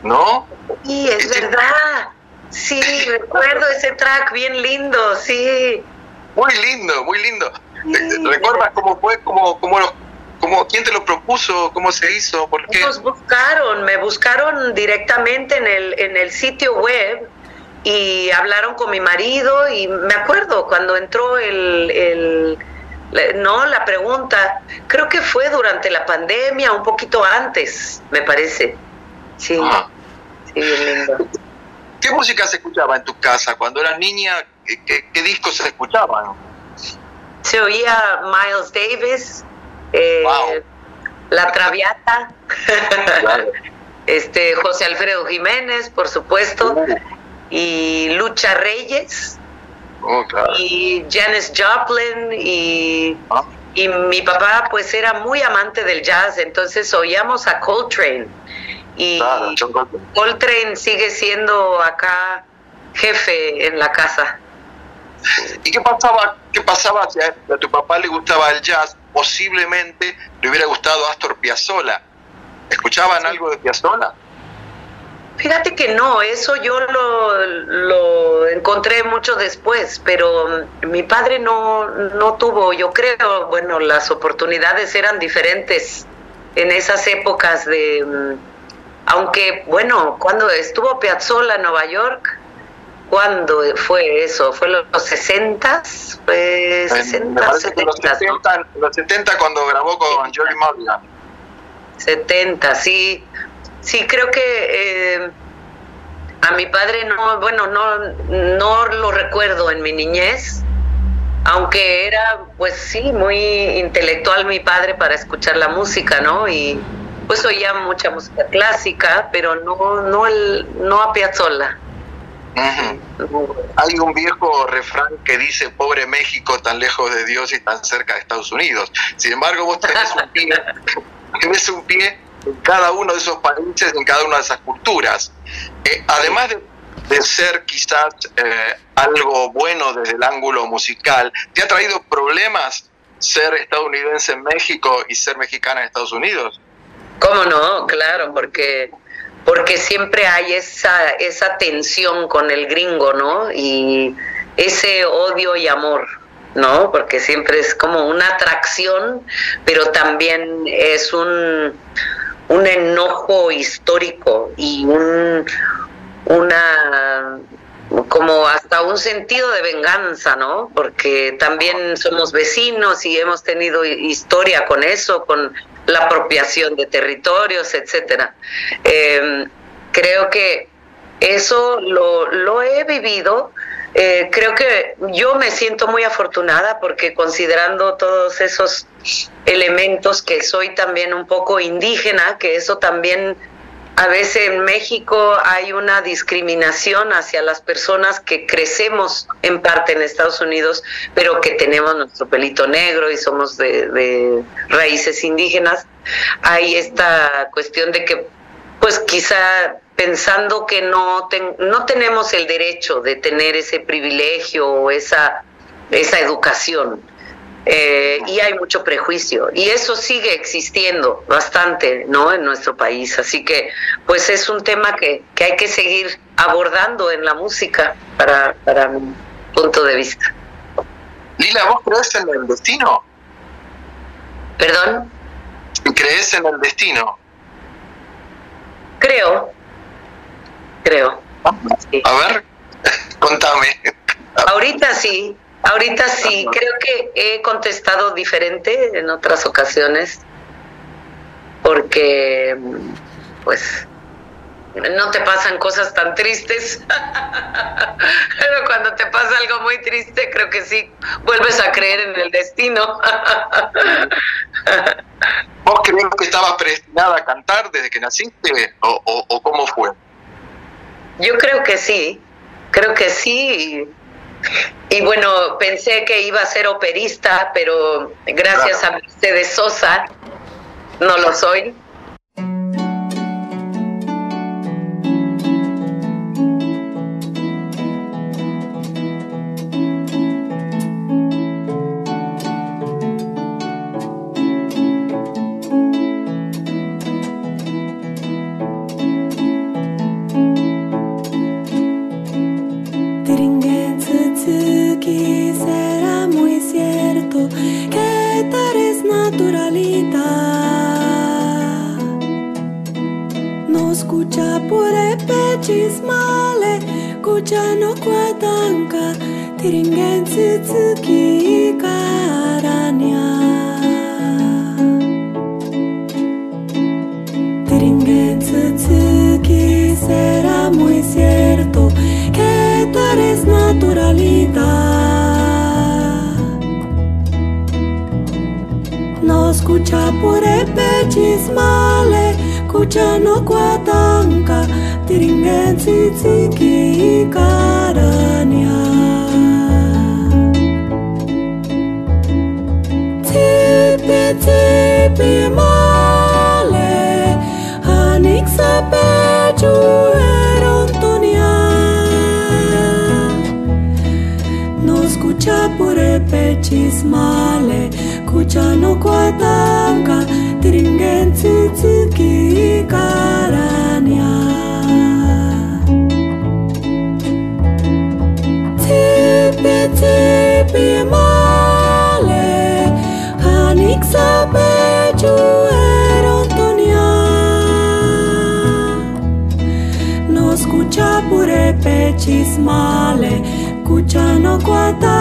¿no? Sí, es verdad. Sí, recuerdo ese track bien lindo, sí. Muy lindo, muy lindo. ¿Recuerdas cómo fue? ¿Cómo, cómo, lo- cómo, ¿Quién te lo propuso? ¿Cómo se hizo? ¿Por qué? Nos buscaron, me buscaron directamente en el, en el sitio web y hablaron con mi marido y me acuerdo cuando entró el, el- no la pregunta, creo que fue durante la pandemia, un poquito antes, me parece. Sí, sí, bien lindo. ¿Qué música se escuchaba en tu casa cuando eras niña? ¿Qué, discos se escuchaban? Se oía Miles Davis, eh, La Traviata, este José Alfredo Jiménez, por supuesto, y Lucha Reyes, Oh, claro. y Janis Joplin, y, y mi papá pues era muy amante del jazz, entonces oíamos a Coltrane. Y Coltrane sigue siendo acá jefe en la casa. ¿Y qué pasaba, qué pasaba si a, a tu papá le gustaba el jazz? Posiblemente le hubiera gustado Astor Piazzolla. ¿Escuchaban algo de Piazzolla? Fíjate que no, eso yo lo, lo encontré mucho después, pero mm, mi padre no, no tuvo, yo creo, bueno, las oportunidades eran diferentes en esas épocas de, mm, aunque, bueno, cuando estuvo Piazzolla en Nueva York, ¿cuándo fue eso? ¿Fue los, los 60? ¿Fue En- 60, me parece que los 70? 70, en los 70 cuando grabó con Jerry Mulligan. 70, sí. Sí, creo que eh, a mi padre no, bueno, no, no lo recuerdo en mi niñez, aunque era, pues sí, muy intelectual mi padre para escuchar la música, ¿no? Y pues oía mucha música clásica, pero no, no, el, no a Piazzolla. Hay un viejo refrán que dice, pobre México, tan lejos de Dios y tan cerca de Estados Unidos. Sin embargo, vos tenés un pie, tenés en cada uno de esos países, en cada una de esas culturas. Eh, además de, de ser quizás eh, algo bueno desde el ángulo musical, ¿te ha traído problemas ser estadounidense en México y ser mexicana en Estados Unidos? ¿Cómo no? Claro, porque porque siempre hay esa esa tensión con el gringo, ¿no? Y ese odio y amor, ¿no? Porque siempre es como una atracción, pero también es un un enojo histórico y un una como hasta un sentido de venganza, ¿no? Porque también somos vecinos y hemos tenido historia con eso, con la apropiación de territorios, etcétera. Em, creo que eso lo, lo he vivido. Eh, creo que yo me siento muy afortunada porque considerando todos esos elementos que soy también un poco indígena, que eso también a veces en México hay una discriminación hacia las personas que crecemos en parte en Estados Unidos, pero que tenemos nuestro pelito negro y somos de, raíces indígenas. Hay esta cuestión de que, pues quizá pensando que no, no tenemos el derecho de tener ese privilegio o esa, esa educación. Eh, y hay mucho prejuicio. Y eso sigue existiendo bastante no en nuestro país. Así que pues es un tema que, que hay que seguir abordando en la música para, para mi punto de vista. Lila vos crees en el destino perdón crees en el destino creo. Creo. A ver contame. Ahorita sí Ahorita sí, creo que he contestado diferente en otras ocasiones, porque pues no te pasan cosas tan tristes, pero cuando te pasa algo muy triste, creo que sí, vuelves a creer en el destino. ¿Vos crees que estabas predestinada a cantar desde que naciste o, o cómo fue? Yo creo que sí, creo que sí. Y bueno, pensé que iba a ser operista, pero gracias a Mercedes Sosa no lo soy. no kuatanka tiringenzi tsikiika male, cuciano guadagno.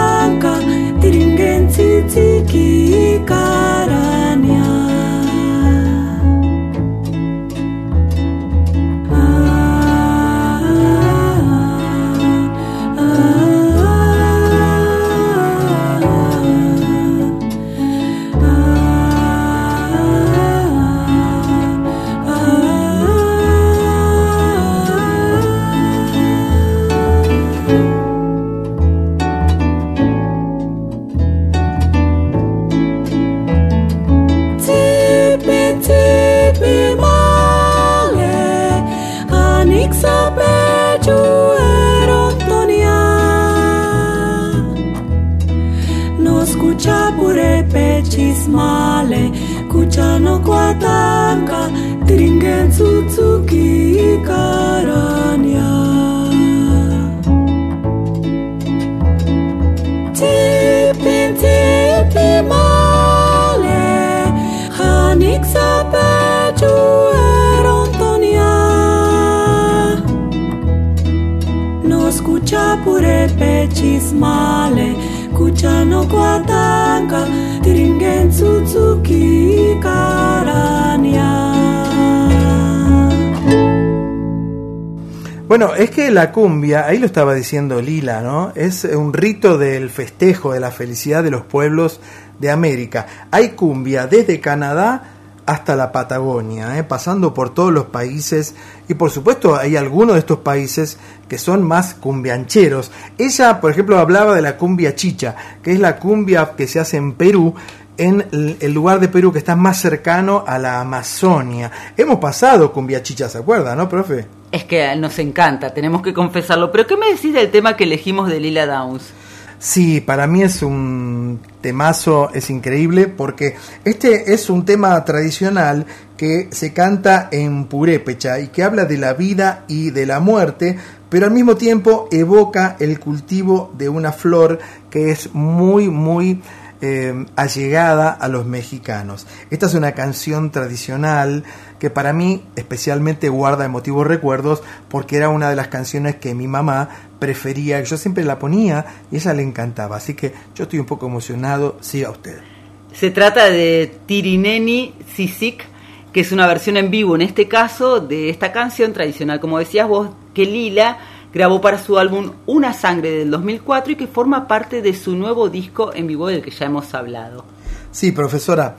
Bueno, es que la cumbia, ahí lo estaba diciendo Lila, ¿no? Es un rito del festejo de la felicidad de los pueblos de América. Hay cumbia desde Canadá hasta la Patagonia, ¿eh? pasando por todos los países y por supuesto hay algunos de estos países que son más cumbiancheros. Ella, por ejemplo, hablaba de la cumbia chicha, que es la cumbia que se hace en Perú, en el lugar de Perú que está más cercano a la Amazonia. Hemos pasado cumbia chicha, ¿se acuerda, no, profe? Es que nos encanta, tenemos que confesarlo. Pero ¿qué me decís del tema que elegimos de Lila Downs? Sí, para mí es un temazo, es increíble, porque este es un tema tradicional que se canta en purépecha y que habla de la vida y de la muerte, pero al mismo tiempo evoca el cultivo de una flor que es muy, muy eh, allegada a los mexicanos. Esta es una canción tradicional que para mí especialmente guarda emotivos recuerdos porque era una de las canciones que mi mamá prefería, yo siempre la ponía y ella le encantaba, así que yo estoy un poco emocionado, siga usted. Se trata de Tirineni Sisik, que es una versión en vivo en este caso de esta canción tradicional, como decías vos, que Lila grabó para su álbum Una Sangre del 2004 y que forma parte de su nuevo disco en vivo del que ya hemos hablado. Sí, profesora.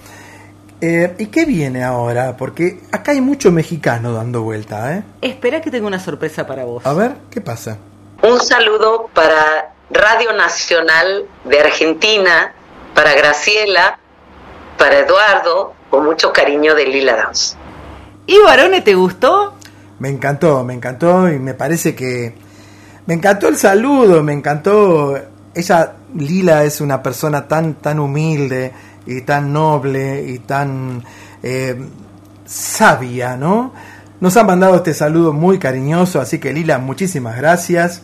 Eh, ¿Y qué viene ahora? Porque acá hay mucho mexicano dando vuelta, ¿eh? Espera que tengo una sorpresa para vos. A ver, ¿qué pasa? Un saludo para Radio Nacional de Argentina, para Graciela, para Eduardo, con mucho cariño de Lila Dance. ¿Y Barone, te gustó? Me encantó, me encantó y me parece que... Me encantó el saludo, me encantó... Ella, Lila, es una persona tan, tan humilde y tan noble y tan eh, sabia, ¿no? Nos han mandado este saludo muy cariñoso, así que Lila, muchísimas gracias.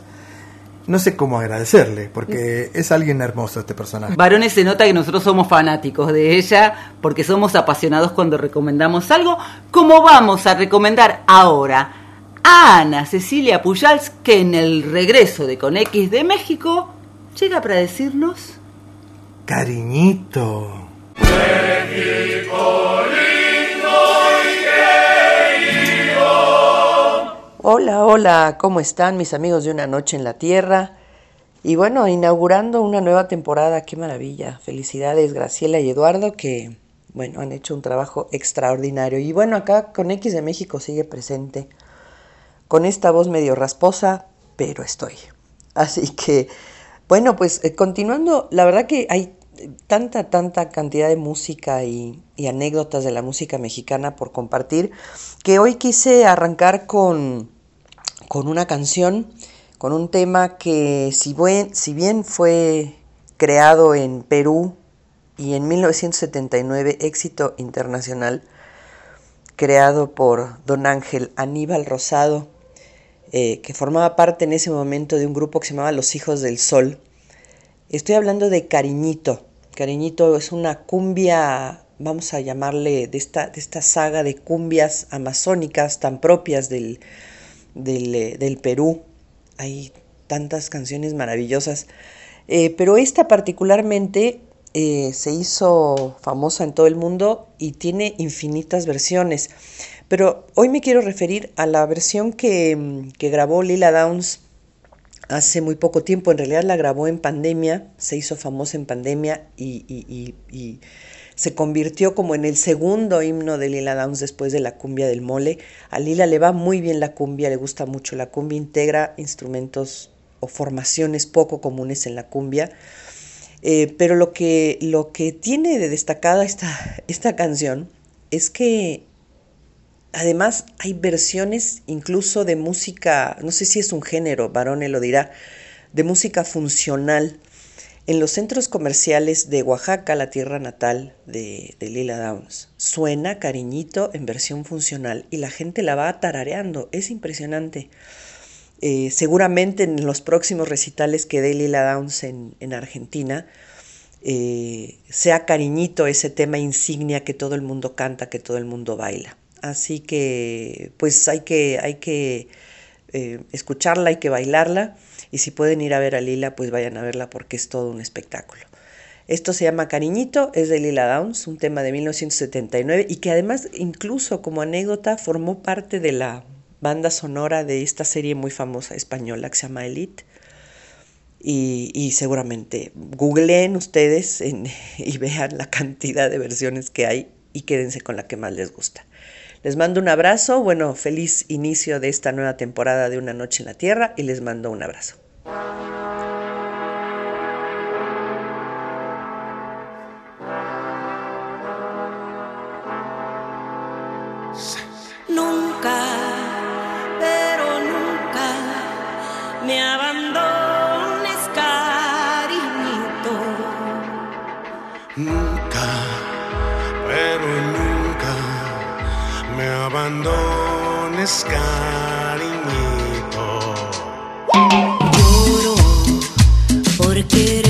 No sé cómo agradecerle, porque es alguien hermoso este personaje. Varones, se nota que nosotros somos fanáticos de ella, porque somos apasionados cuando recomendamos algo, como vamos a recomendar ahora a Ana Cecilia Pujals, que en el regreso de Con X de México llega para decirnos... Cariñito. Hola, hola, ¿cómo están mis amigos de Una Noche en la Tierra? Y bueno, inaugurando una nueva temporada, qué maravilla. Felicidades Graciela y Eduardo que, bueno, han hecho un trabajo extraordinario. Y bueno, acá con X de México sigue presente, con esta voz medio rasposa, pero estoy. Así que, bueno, pues eh, continuando, la verdad que hay tanta, tanta cantidad de música y, anécdotas de la música mexicana por compartir, que hoy quise arrancar con, con una canción, con un tema que si, bien fue creado en Perú y en 1979 éxito internacional, creado por don Ángel Aníbal Rosado, eh, que formaba parte en ese momento de un grupo que se llamaba Los Hijos del Sol. Estoy hablando de Cariñito, Cariñito es una cumbia, vamos a llamarle, de esta, de esta saga de cumbias amazónicas tan propias del, del, eh, Perú. Hay tantas canciones maravillosas. Eh, pero esta particularmente eh, se hizo famosa en todo el mundo y tiene infinitas versiones. Pero hoy me quiero referir a la versión que, que grabó Lila Downs hace muy poco tiempo, en realidad la grabó en pandemia, se hizo famosa en pandemia y, se convirtió como en el segundo himno de Lila Downs después de la cumbia del mole. A Lila le va muy bien la cumbia, le gusta mucho la cumbia, integra instrumentos o formaciones poco comunes en la cumbia. Eh, pero lo que, lo que tiene de destacada esta, esta canción es que Además, hay versiones incluso de música, no sé si es un género, Barone lo dirá, de música funcional. En los centros comerciales de Oaxaca, la tierra natal de, Lila Downs, suena cariñito en versión funcional y la gente la va tarareando. Es impresionante. Eh, seguramente en los próximos recitales que dé Lila Downs en, Argentina, eh, sea cariñito ese tema insignia que todo el mundo canta, que todo el mundo baila. Así que pues hay que, hay que eh, escucharla, hay que bailarla. Y si pueden ir a ver a Lila, pues vayan a verla porque es todo un espectáculo. Esto se llama Cariñito, es de Lila Downs, un tema de 1979 y que además incluso como anécdota formó parte de la banda sonora de esta serie muy famosa española que se llama Elite. Y, seguramente googleen ustedes y vean la cantidad de versiones que hay y quédense con la que más les gusta. Les mando un abrazo, bueno, feliz inicio de esta nueva temporada de Una Noche en la Tierra y les mando un abrazo. abandones, cariñito. Lloro por querer.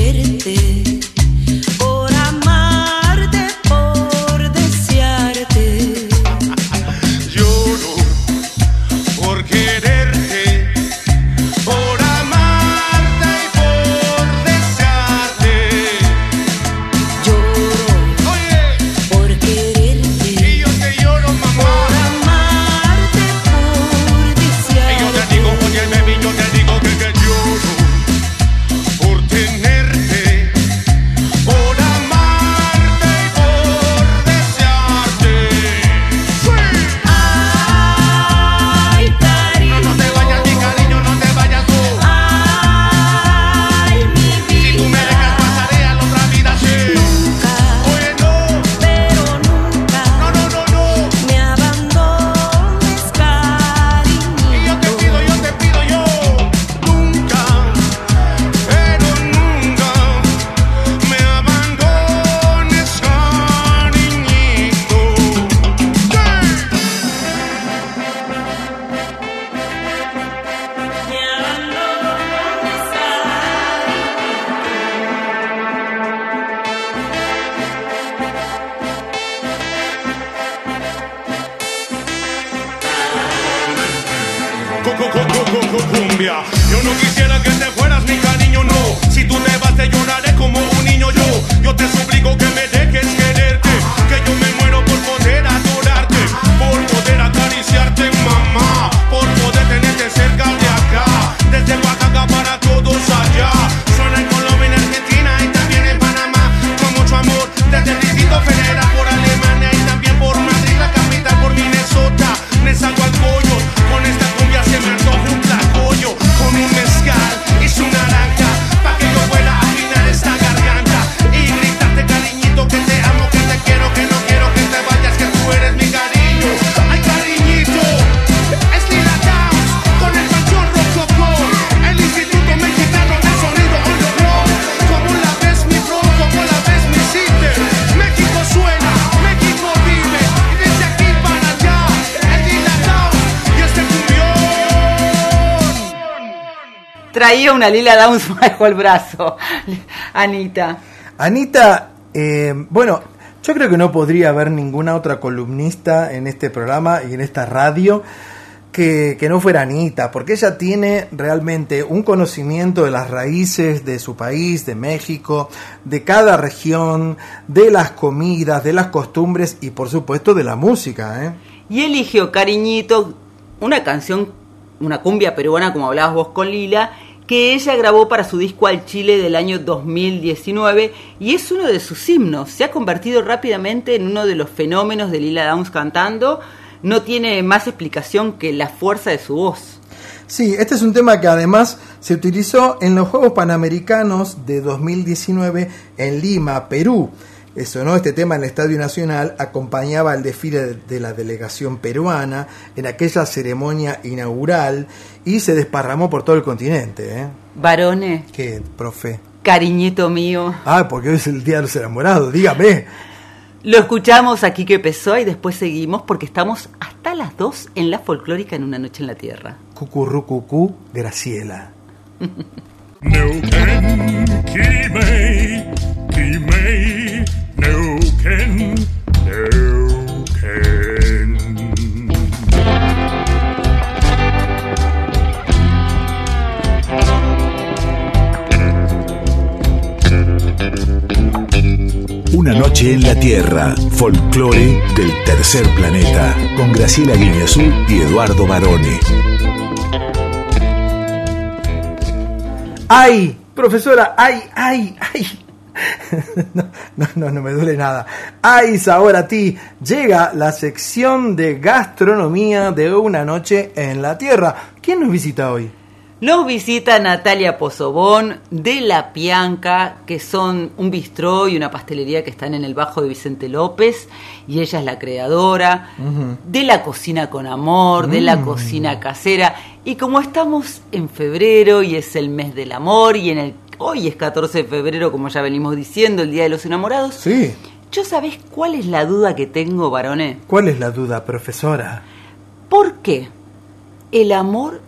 Traía una Lila Downs bajo el brazo, Anita. Anita, eh, bueno, yo creo que no podría haber ninguna otra columnista en este programa y en esta radio que, que, no fuera Anita, porque ella tiene realmente un conocimiento de las raíces de su país, de México, de cada región, de las comidas, de las costumbres y por supuesto de la música. ¿eh? Y eligió Cariñito, una canción, una cumbia peruana como hablabas vos con Lila, que ella grabó para su disco Al Chile del año 2019 y es uno de sus himnos. Se ha convertido rápidamente en uno de los fenómenos de Lila Downs cantando. No tiene más explicación que la fuerza de su voz. Sí, este es un tema que además se utilizó en los Juegos Panamericanos de 2019 en Lima, Perú. Eso, ¿no? Este tema en el Estadio Nacional acompañaba el desfile de la delegación peruana en aquella ceremonia inaugural y se desparramó por todo el continente. ¿eh? Varones. ¿Qué, profe? Cariñito mío. Ah, porque hoy es el Día de los Enamorados, dígame. Lo escuchamos aquí que empezó y después seguimos porque estamos hasta las dos en la folclórica en una noche en la tierra. Cucurrucucú, Graciela. Neuquén, una noche en la Tierra, folclore del tercer planeta, con Graciela Guineazú y Eduardo Barone. ¡Ay! Profesora, ay, ay, ay. No, no, no, me duele nada. ¡Ay, sabor a ti! Llega la sección de gastronomía de una noche en la Tierra. ¿Quién nos visita hoy? Nos visita Natalia Pozobón de La Pianca, que son un bistró y una pastelería que están en el Bajo de Vicente López, y ella es la creadora de la cocina con amor, de la Mm. cocina casera. Y como estamos en febrero y es el mes del amor, y en el hoy es 14 de febrero, como ya venimos diciendo, el Día de los Enamorados, Sí. ¿yo sabés cuál es la duda que tengo, varones? ¿Cuál es la duda, profesora? ¿Por qué el amor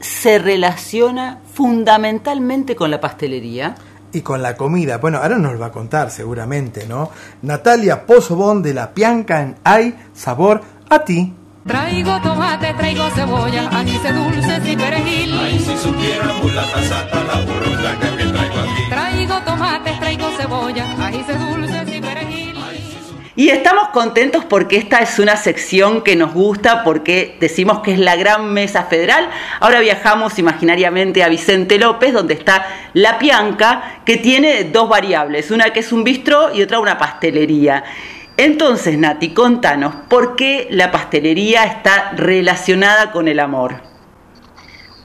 se relaciona fundamentalmente con la pastelería? Y con la comida. Bueno, ahora nos lo va a contar seguramente, ¿no? Natalia Pozobón de La Pianca en Ay, sabor a ti. Traigo tomate, traigo cebolla, anís dulces y perejil. Ay, si supiéramos la casata, la burrota que aquí. Traigo cebolla, dulces y perejil. Y estamos contentos porque esta es una sección que nos gusta, porque decimos que es la gran mesa federal. Ahora viajamos imaginariamente a Vicente López, donde está La Pianca, que tiene dos variables, una que es un bistró y otra una pastelería. Entonces, Nati, contanos, ¿por qué la pastelería está relacionada con el amor?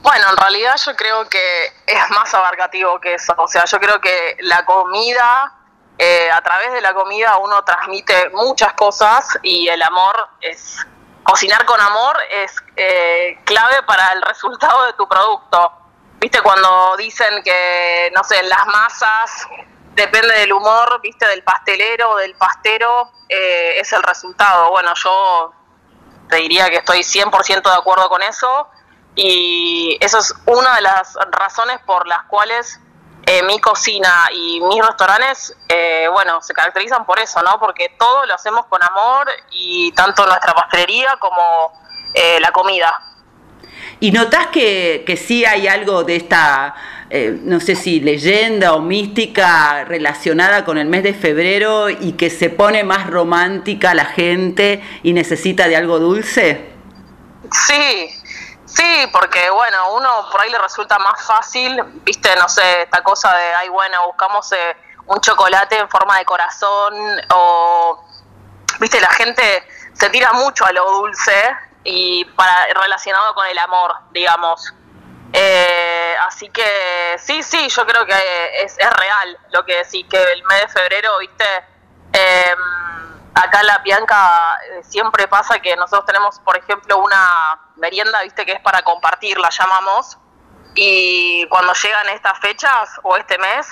Bueno, en realidad yo creo que es más abarcativo que eso. O sea, yo creo que la comida, eh, a través de la comida uno transmite muchas cosas y el amor es... Cocinar con amor es eh, clave para el resultado de tu producto. ¿Viste cuando dicen que, no sé, las masas depende del humor, viste, del pastelero, del pastero, eh, es el resultado. Bueno, yo te diría que estoy 100% de acuerdo con eso y eso es una de las razones por las cuales eh, mi cocina y mis restaurantes, eh, bueno, se caracterizan por eso, ¿no? Porque todo lo hacemos con amor y tanto nuestra pastelería como eh, la comida. ¿Y notás que, que sí hay algo de esta, eh, no sé si leyenda o mística relacionada con el mes de febrero y que se pone más romántica la gente y necesita de algo dulce? Sí, sí, porque bueno, uno por ahí le resulta más fácil, viste, no sé, esta cosa de, ay, bueno, buscamos eh, un chocolate en forma de corazón o, viste, la gente se tira mucho a lo dulce y para relacionado con el amor, digamos. Eh, así que sí, sí, yo creo que es, es real lo que decís, que el mes de febrero, viste, eh, acá La Pianca eh, siempre pasa que nosotros tenemos, por ejemplo, una merienda, viste, que es para compartir, la llamamos, y cuando llegan estas fechas o este mes,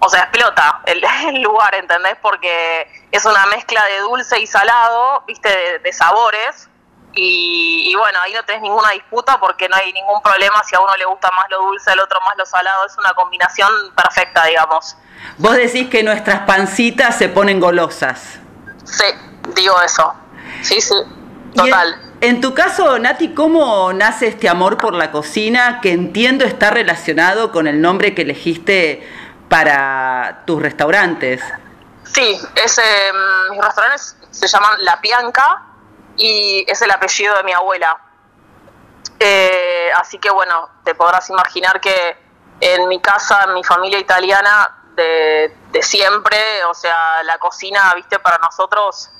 o sea, explota el, el lugar, ¿entendés? Porque es una mezcla de dulce y salado, viste, de, de sabores, y, y bueno, ahí no tenés ninguna disputa porque no hay ningún problema si a uno le gusta más lo dulce, al otro más lo salado, es una combinación perfecta, digamos. Vos decís que nuestras pancitas se ponen golosas. Sí, digo eso. Sí, sí, en- total. En, tu caso, Nati, ¿cómo nace este amor por la cocina que entiendo está relacionado con el nombre que elegiste para tus restaurantes? Sí, es, eh, mis restaurantes se llaman La Pianca y es el apellido de mi abuela. Eh, así que bueno, te podrás imaginar que en mi casa, en mi familia italiana de, siempre, o sea, la cocina, viste, para nosotros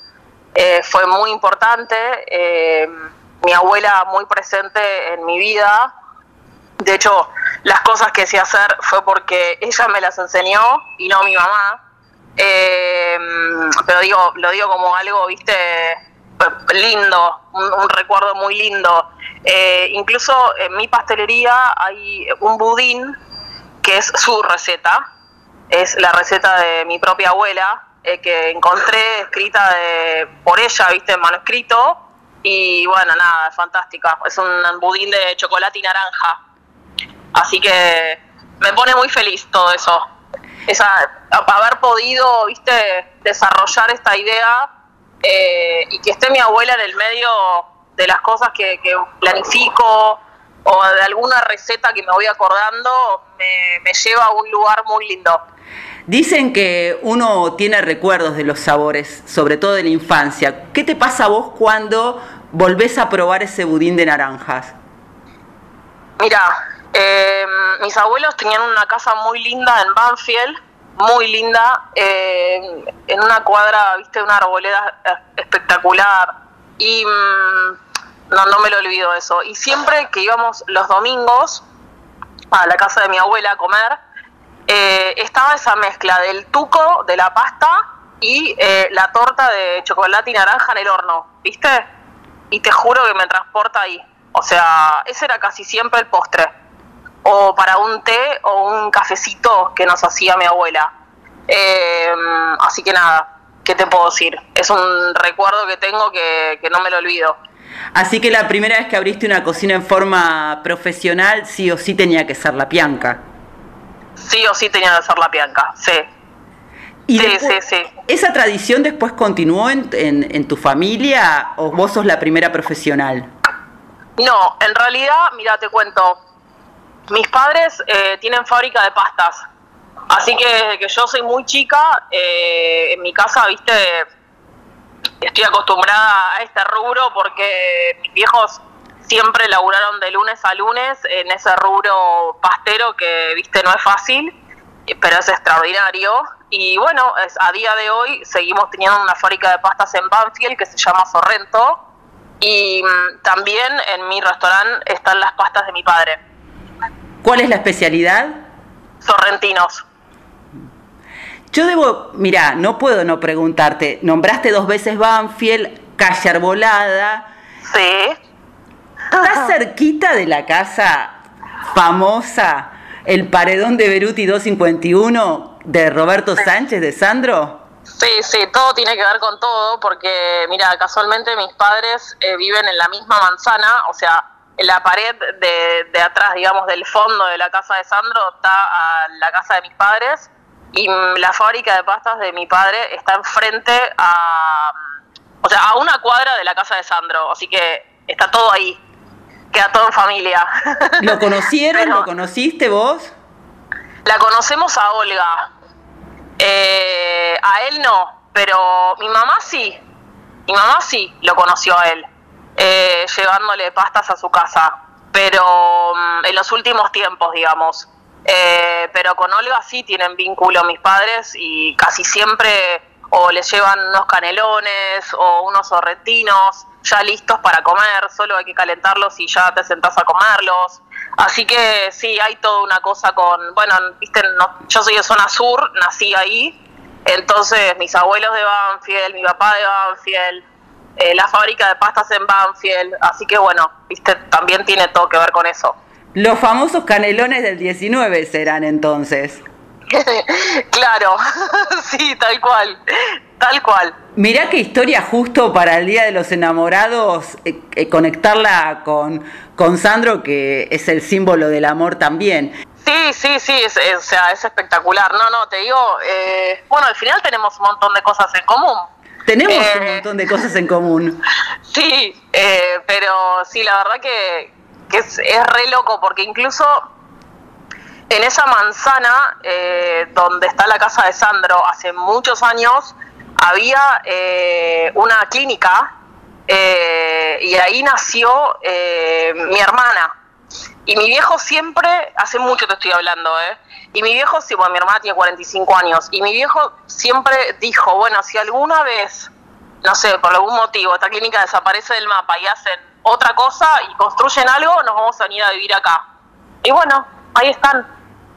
eh, fue muy importante. eh, mi abuela muy presente en mi vida. De hecho, las cosas que sé hacer fue porque ella me las enseñó y no mi mamá. Eh, pero digo, lo digo como algo, viste, lindo, un, un recuerdo muy lindo. Eh, incluso en mi pastelería hay un budín que es su receta, es la receta de mi propia abuela, eh, que encontré escrita de, por ella, viste, en manuscrito, y bueno, nada, es fantástica, es un budín de chocolate y naranja, así que me pone muy feliz todo eso, esa, haber podido, viste, desarrollar esta idea eh, y que esté mi abuela en el medio de las cosas que, que planifico o de alguna receta que me voy acordando, me lleva a un lugar muy lindo. Dicen que uno tiene recuerdos de los sabores, sobre todo de la infancia. ¿Qué te pasa a vos cuando volvés a probar ese budín de naranjas? Mira, eh, mis abuelos tenían una casa muy linda en Banfield, muy linda, eh, en una cuadra, viste, una arboleda eh, espectacular. Y mm, no, no me lo olvido eso. Y siempre que íbamos los domingos a la casa de mi abuela a comer, eh, estaba esa mezcla del tuco, de la pasta y eh, la torta de chocolate y naranja en el horno, ¿viste? Y te juro que me transporta ahí. O sea, ese era casi siempre el postre. O para un té o un cafecito que nos hacía mi abuela. Eh, así que nada, ¿qué te puedo decir? Es un recuerdo que tengo que, que no me lo olvido. Así que la primera vez que abriste una cocina en forma profesional, sí o sí tenía que ser la pianca. Sí o sí tenía que ser la pianca, sí. ¿Y sí, después- sí, sí. ¿Esa tradición después continuó en, en- en tu familia o vos sos la primera profesional? No, en realidad, mira, te cuento. Mis padres eh, tienen fábrica de pastas. Así que desde que yo soy muy chica, eh, en mi casa, viste, estoy acostumbrada a este rubro porque mis viejos siempre laburaron de lunes a lunes en ese rubro pastero que, viste, no es fácil, pero es extraordinario. Y bueno, es- a día de hoy seguimos teniendo una fábrica de pastas en Banfield que se llama Sorrento. Y mm, también en mi restaurante están las pastas de mi padre, ¿Cuál es la especialidad? sorrentinos. Yo debo, mira, no puedo no preguntarte. Nombraste dos veces Banfield, calle Arbolada. Sí. ¿Estás cerquita de la casa famosa, el paredón de Beruti 251 de Roberto Sánchez de Sandro? Sí, sí, todo tiene que ver con todo, porque mira, casualmente mis padres eh, viven en la misma manzana, o sea, en la pared de, de atrás, digamos, del fondo de la casa de Sandro está a la casa de mis padres y la fábrica de pastas de mi padre está enfrente a, o sea, a una cuadra de la casa de Sandro, así que está todo ahí, queda todo en familia. ¿Lo conocieron? Pero- ¿Lo conociste vos? La conocemos a Olga. Eh, a él no, pero mi mamá sí. Mi mamá sí lo conoció a él, eh, llevándole pastas a su casa. Pero mm, en los últimos tiempos, digamos. Eh, pero con Olga sí tienen vínculo mis padres y casi siempre o les llevan unos canelones o unos sorrentinos ya listos para comer, solo hay que calentarlos y ya te sentás a comerlos. Así que sí, hay toda una cosa con, bueno, viste, no- yo soy de zona sur, nací ahí, entonces mis abuelos de Banfield, mi papá de Banfield, eh, la fábrica de pastas en Banfield, así que bueno, viste, también tiene todo que ver con eso. Los famosos canelones del 19 serán entonces. claro, sí, tal cual, tal cual. Mirá qué historia justo para el Día de los Enamorados, eh, eh, conectarla con, con Sandro, que es el símbolo del amor también. Sí, sí, sí, es, es- o sea, es espectacular. No, no, te digo, eh, bueno, al final tenemos un montón de cosas en común. Tenemos Eh, un montón de cosas en común. Sí, eh, pero sí, la verdad que, que es, es re loco porque incluso en esa manzana eh, donde está la casa de Sandro hace muchos años había eh, una clínica eh, y ahí nació eh, mi hermana. Y mi viejo siempre, hace mucho te estoy hablando, ¿eh? Y mi viejo, sí, bueno, mi hermana tiene 45 años, y mi viejo siempre dijo, bueno, si alguna vez, no sé, por algún motivo, esta clínica desaparece del mapa y hacen otra cosa y construyen algo, nos vamos a venir a vivir acá. Y bueno, ahí están,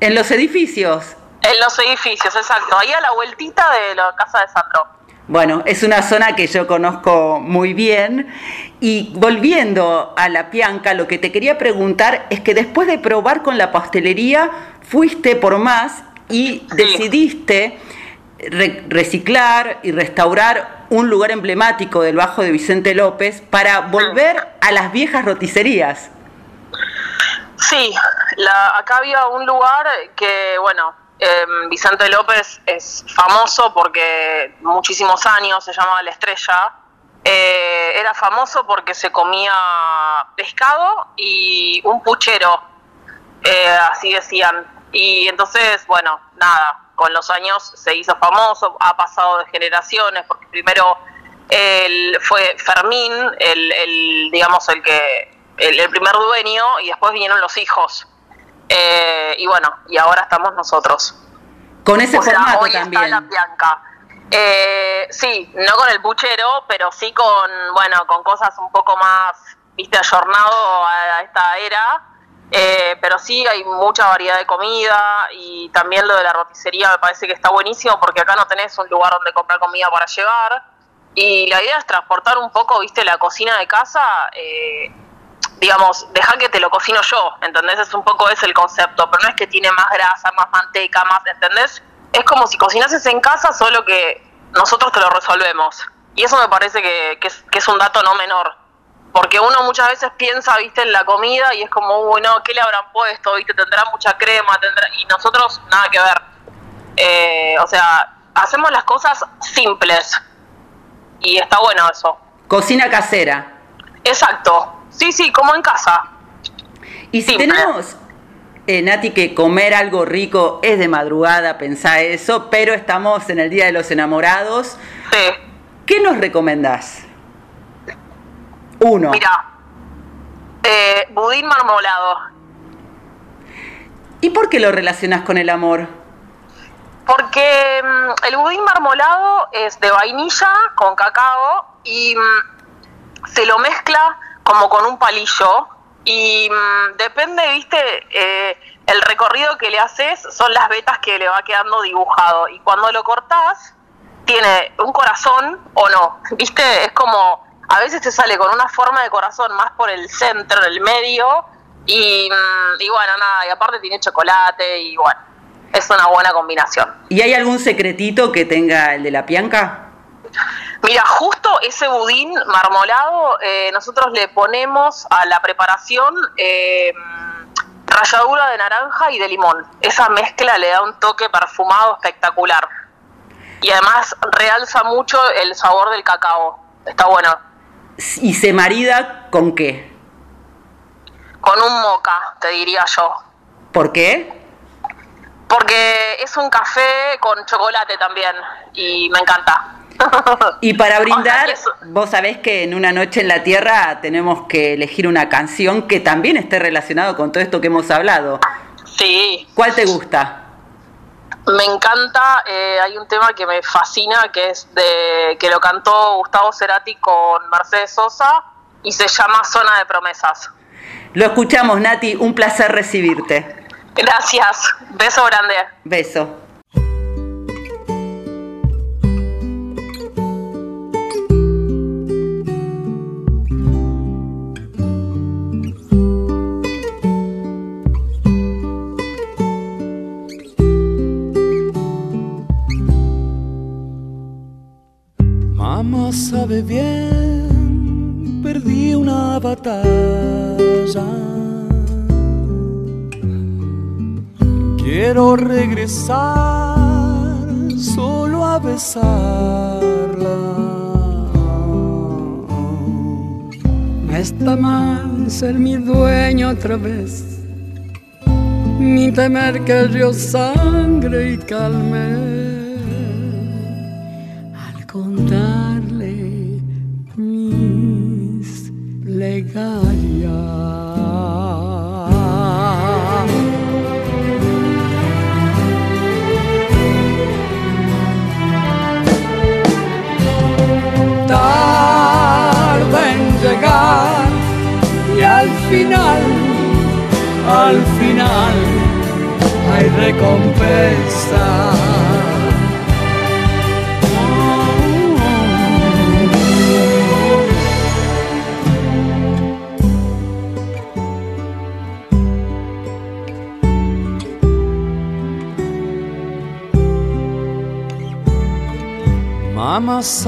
En los edificios. En los edificios, exacto, ahí a la vueltita de la casa de Sandro. Bueno, es una zona que yo conozco muy bien. Y volviendo a la pianca, lo que te quería preguntar es que después de probar con la pastelería, fuiste por más y decidiste re- reciclar y restaurar un lugar emblemático del Bajo de Vicente López para volver a las viejas roticerías. Sí, la, acá había un lugar que, bueno, em, Vicente López es famoso porque muchísimos años se llamaba La Estrella. Eh, era famoso porque se comía pescado y un puchero, eh, así decían. Y entonces, bueno, nada, con los años se hizo famoso, ha pasado de generaciones, porque primero él fue Fermín, el, el, digamos, el que el, el primer dueño, y después vinieron los hijos. Eh, y bueno, y ahora estamos nosotros. Con ese O sea, formato hoy también. Está la Bianca. Eh, sí, no con el puchero, pero sí con, bueno, con cosas un poco más, viste, ayornado a, a esta era. Eh, pero sí hay mucha variedad de comida y también lo de la roticería me parece que está buenísimo porque acá no tenés un lugar donde comprar comida para llevar. Y la idea es transportar un poco, viste, la cocina de casa, eh, digamos, dejar que te lo cocino yo, ¿entendés? Es un poco ese el concepto, pero no es que tiene más grasa, más manteca, más, ¿entendés? Es como si cocinases en casa, solo que nosotros te lo resolvemos. Y eso me parece que, que es, que es un dato no menor. Porque uno muchas veces piensa, viste, en la comida y es como, uy, no, ¿qué le habrán puesto? Viste, tendrá mucha crema, tendrá... Y nosotros, nada que ver. Eh, o sea, hacemos las cosas simples. Y está bueno eso. Cocina casera. Exacto. Sí, sí, como en casa. Y si tenemos, eh, Nati, que comer algo rico es de madrugada, pensá eso, pero estamos en el Día de los Enamorados. ¿Qué nos recomendás? Uno. Mira, eh, budín marmolado. ¿Y por qué lo relacionás con el amor? Porque mm, el budín marmolado es de vainilla con cacao y mm, se lo mezcla como con un palillo y mm, depende, viste, eh, el recorrido que le haces son las vetas que le va quedando dibujado y cuando lo cortás tiene un corazón o no, viste, es como a veces te sale con una forma de corazón más por el centro, el medio y, mm, y bueno, nada, y aparte tiene chocolate y bueno, es una buena combinación. ¿Y hay algún secretito que tenga el de la pianca? Mira, justo ese budín marmolado, eh, nosotros le ponemos a la preparación eh, ralladura de naranja y de limón. Esa mezcla le da un toque perfumado espectacular. Y además realza mucho el sabor del cacao. Está bueno. ¿Y se marida con qué? Con un moca, te diría yo. ¿Por qué? Porque es un café con chocolate también. Y me encanta. Y para brindar, vos sabés que en una noche en la Tierra tenemos que elegir una canción que también esté relacionado con todo esto que hemos hablado. Sí. ¿Cuál te gusta? Me encanta, eh, hay un tema que me fascina, que es de que lo cantó Gustavo Cerati con Mercedes Sosa y se llama Zona de Promesas. Lo escuchamos, Nati, un placer recibirte. Gracias, beso grande. Beso. Sabe bien, perdí una batalla. Quiero regresar solo a besarla. No está mal ser mi dueño otra vez, ni temer que el río sangre y calme.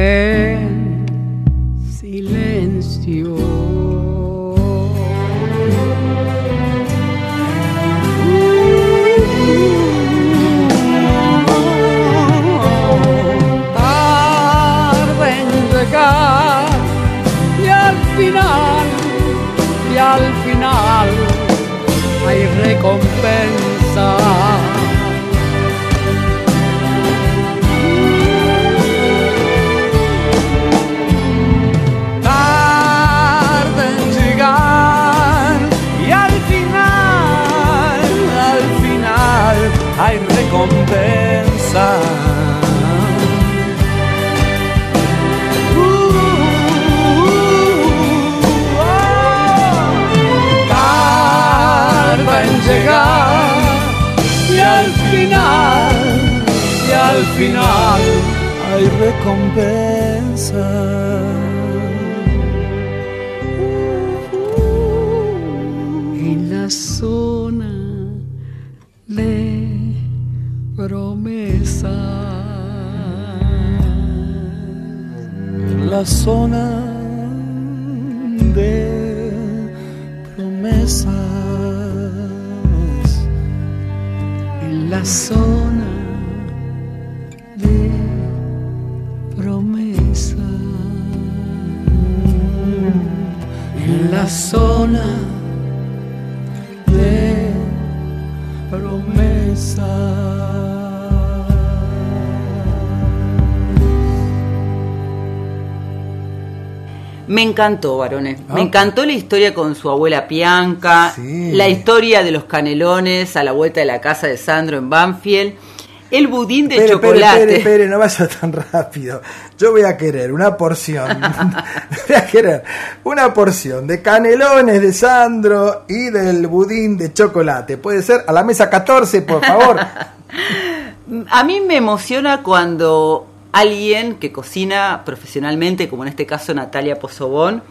en al final hay recompensa. en la zona de promesa. En la zona Me encantó, varones. Ah. Me encantó la historia con su abuela Pianca, Sí. la historia de los canelones a la vuelta de la casa de Sandro en Banfield, el budín de espere, chocolate. espere, espere, no vaya tan rápido. Yo voy a querer una porción. voy a querer una porción de canelones de Sandro y del budín de chocolate. Puede ser a la mesa 14, por favor. A mí me emociona cuando alguien que cocina profesionalmente, como en este caso Natalia Pozobón,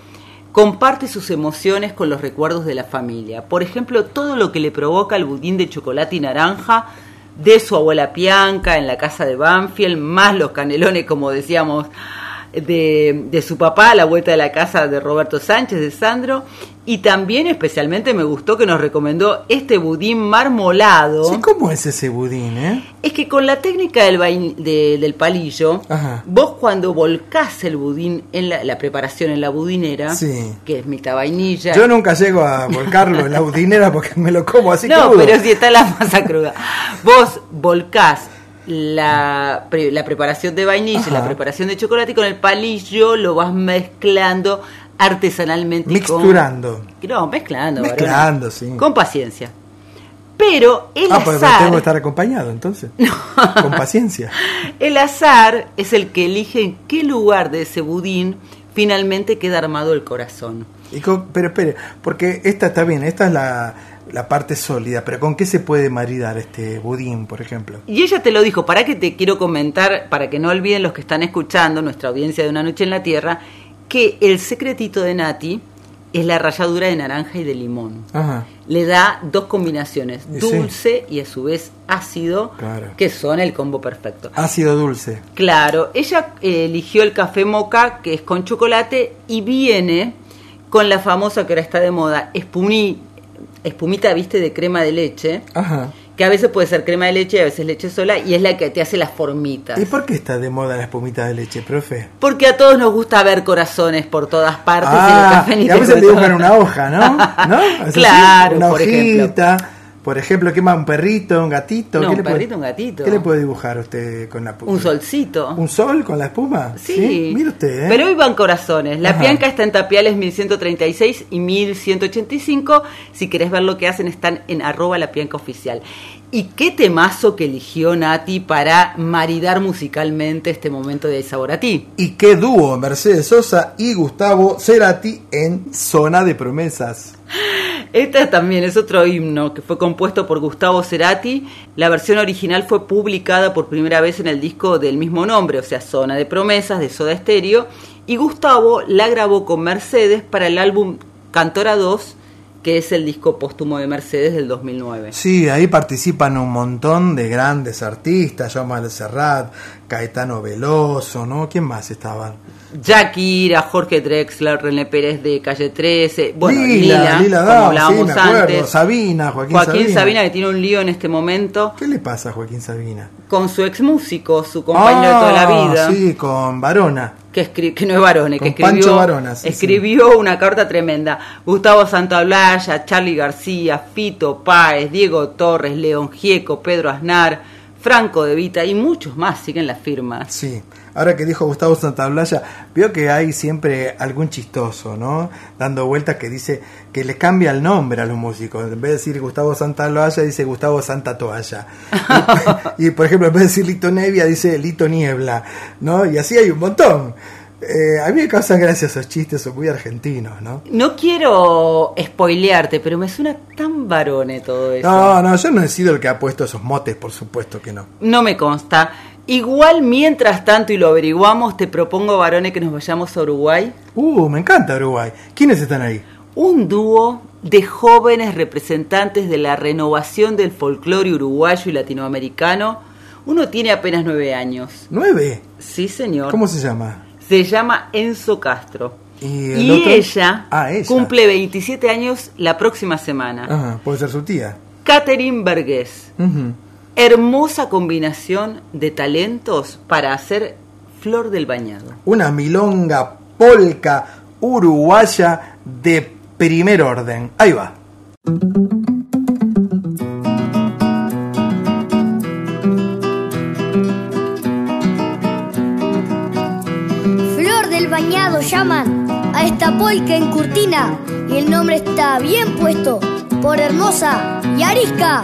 comparte sus emociones con los recuerdos de la familia. Por ejemplo, todo lo que le provoca el budín de chocolate y naranja de su abuela Pianca en la casa de Banfield, más los canelones, como decíamos, de, de su papá a la vuelta de la casa de Roberto Sánchez, de Sandro, y también especialmente me gustó que nos recomendó este budín marmolado. Sí, ¿Cómo es ese budín, eh? Es que con la técnica del, vain- de- del palillo, Ajá. vos cuando volcás el budín en la, la preparación en la budinera, Sí. que es mitad vainilla. Yo nunca llego a volcarlo en la budinera porque me lo como así no, crudo. pero si está la masa cruda. Vos volcás la, pre- la preparación de vainilla, y la Ajá. preparación de chocolate y con el palillo lo vas mezclando artesanalmente. y con- Mixturando. No, mezclando. varón. Mezclando, sí. Con paciencia. Pero el Ah, pues azar... tengo que estar acompañado entonces. Con paciencia. El azar es el que elige en qué lugar de ese budín finalmente queda armado el corazón. Y con- pero espere, porque esta está bien, esta es la, la parte sólida, pero ¿con qué se puede maridar este budín, por ejemplo? Y ella te lo dijo, para que te quiero comentar, para que no olviden los que están escuchando, nuestra audiencia de Una Noche en la Tierra, que el secretito de Nati es la ralladura de naranja y de limón. Ajá. Le da dos combinaciones, Y sí. dulce y a su vez ácido, Claro. que son el combo perfecto. Ácido dulce. Claro, ella eh, eligió el café moca, que es con chocolate, y viene con la famosa que ahora está de moda, espumí- espumita, viste, de crema de leche, Ajá. que a veces puede ser crema de leche y a veces leche sola, y es la que te hace las formitas. ¿Y por qué está de moda la espumita de leche, profe? Porque a todos nos gusta ver corazones por todas partes. el Ah, café ni y a te veces cuento. dibujan una hoja, ¿no? ¿No? Claro, una por ejemplo. Por ejemplo, ¿qué más? ¿Un perrito? ¿Un gatito? No, ¿Qué un le puede- perrito, un gatito. ¿Qué le puede dibujar usted con la espuma? Un solcito. ¿Un sol con la espuma? Sí. Mire usted, ¿eh? Pero hoy van corazones. La Ajá. Pianca está en Tapiales 1136 y 1185. Si querés ver lo que hacen, están en arroba la Pianca oficial. ¿Y qué temazo que eligió Nati para maridar musicalmente este momento de sabor a ti? Y qué dúo, Mercedes Sosa y Gustavo Cerati en Zona de Promesas. Este también es otro himno que fue compuesto por Gustavo Cerati. La versión original fue publicada por primera vez en el disco del mismo nombre, o sea, Zona de Promesas de Soda Stereo. Y Gustavo la grabó con Mercedes para el álbum Cantora 2, que es el disco póstumo de Mercedes del 2009. Sí, ahí participan un montón de grandes artistas, Jaume Serrat, Caetano Veloso, ¿no? ¿Quién más estaban? Shakira, Jorge Drexler, René Pérez de Calle 13, bueno, Lila, Lila, Lila como hablábamos sí, me acuerdo. antes. Sabina, Joaquín, Joaquín Sabina. que tiene un lío en este momento ¿Qué le pasa a Joaquín Sabina? con su ex músico, su compañero de toda la Ah, vida. Sí, con Varona. que, escri- que no es Barone, que Con Pancho escribió, Varona, sí, escribió una carta tremenda. Gustavo Santaolalla, Charlie García, Fito Páez, Diego Torres, León Gieco, Pedro Aznar, Franco De Vita y muchos más siguen las firmas. Sí. Ahora que dijo Gustavo Santaolalla, veo que hay siempre algún chistoso, ¿no? Dando vueltas que dice que le cambia el nombre a los músicos. En vez de decir Gustavo Santaolalla, dice Gustavo Santa Toalla. y, y, por ejemplo, en vez de decir Lito Nevia, dice Lito Niebla, ¿no? Y así hay un montón. Eh, a mí me causan gracia esos chistes, son muy argentinos, ¿no? No quiero spoilearte, pero me suena tan varone todo eso. No, no, yo no he sido el que ha puesto esos motes, por supuesto que no. No me consta. Igual, mientras tanto, y lo averiguamos, te propongo, varones, que nos vayamos a Uruguay. Uh, me encanta Uruguay. ¿Quiénes están ahí? Un dúo de jóvenes representantes de la renovación del folclore uruguayo y latinoamericano. Uno tiene apenas nueve años. ¿Nueve? Sí, señor. ¿Cómo se llama? Se llama Enzo Castro. ¿Y, el Y otro? ella, Ah, ella. cumple 27 años la próxima semana. Ajá, puede ser su tía. Catherine Vergés. Hermosa combinación de talentos para hacer Flor del Bañado. Una milonga polca uruguaya de primer orden. Ahí va. Llaman a esta polca en Curtina y el nombre está bien puesto por hermosa y arisca.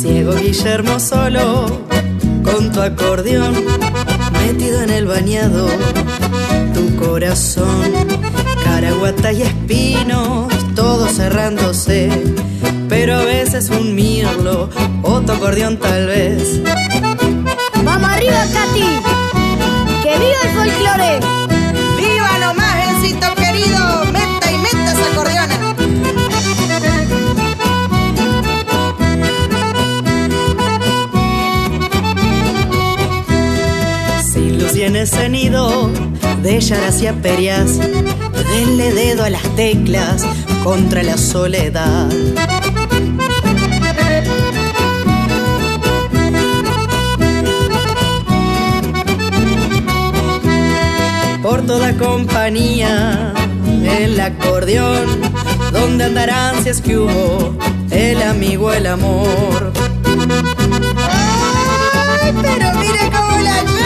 Ciego Guillermo solo, con tu acordeón, metido en el bañado, tu corazón, caraguata y espinos, todo cerrándose, pero a veces un mirlo, o tu acordeón tal vez. Vamos arriba, Katy. ¡Que viva el folclore! ¡Viva nomás, Encito querido! Ese nido de Yaracia Perias, denle dedo a las teclas contra la soledad. Por toda compañía, el acordeón, donde andarán si es que hubo el amigo, el amor. ¡Ay, pero mira cómo la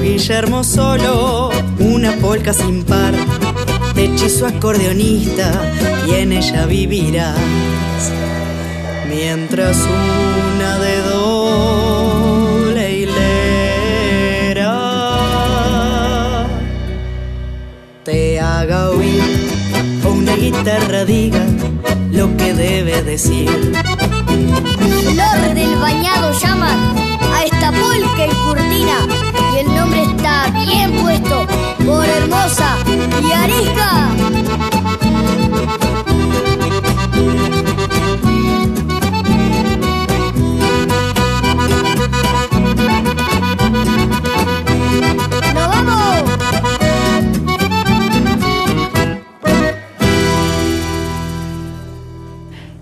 Guillermo solo, una polca sin par, hechizo acordeonista, y en ella vivirás. Mientras una de doble hilera te haga oír o una guitarra diga lo que debe decir. Flor del bañado llaman a esta polca en Curtina bien puesto por hermosa y arisca. ¡Nos vamos!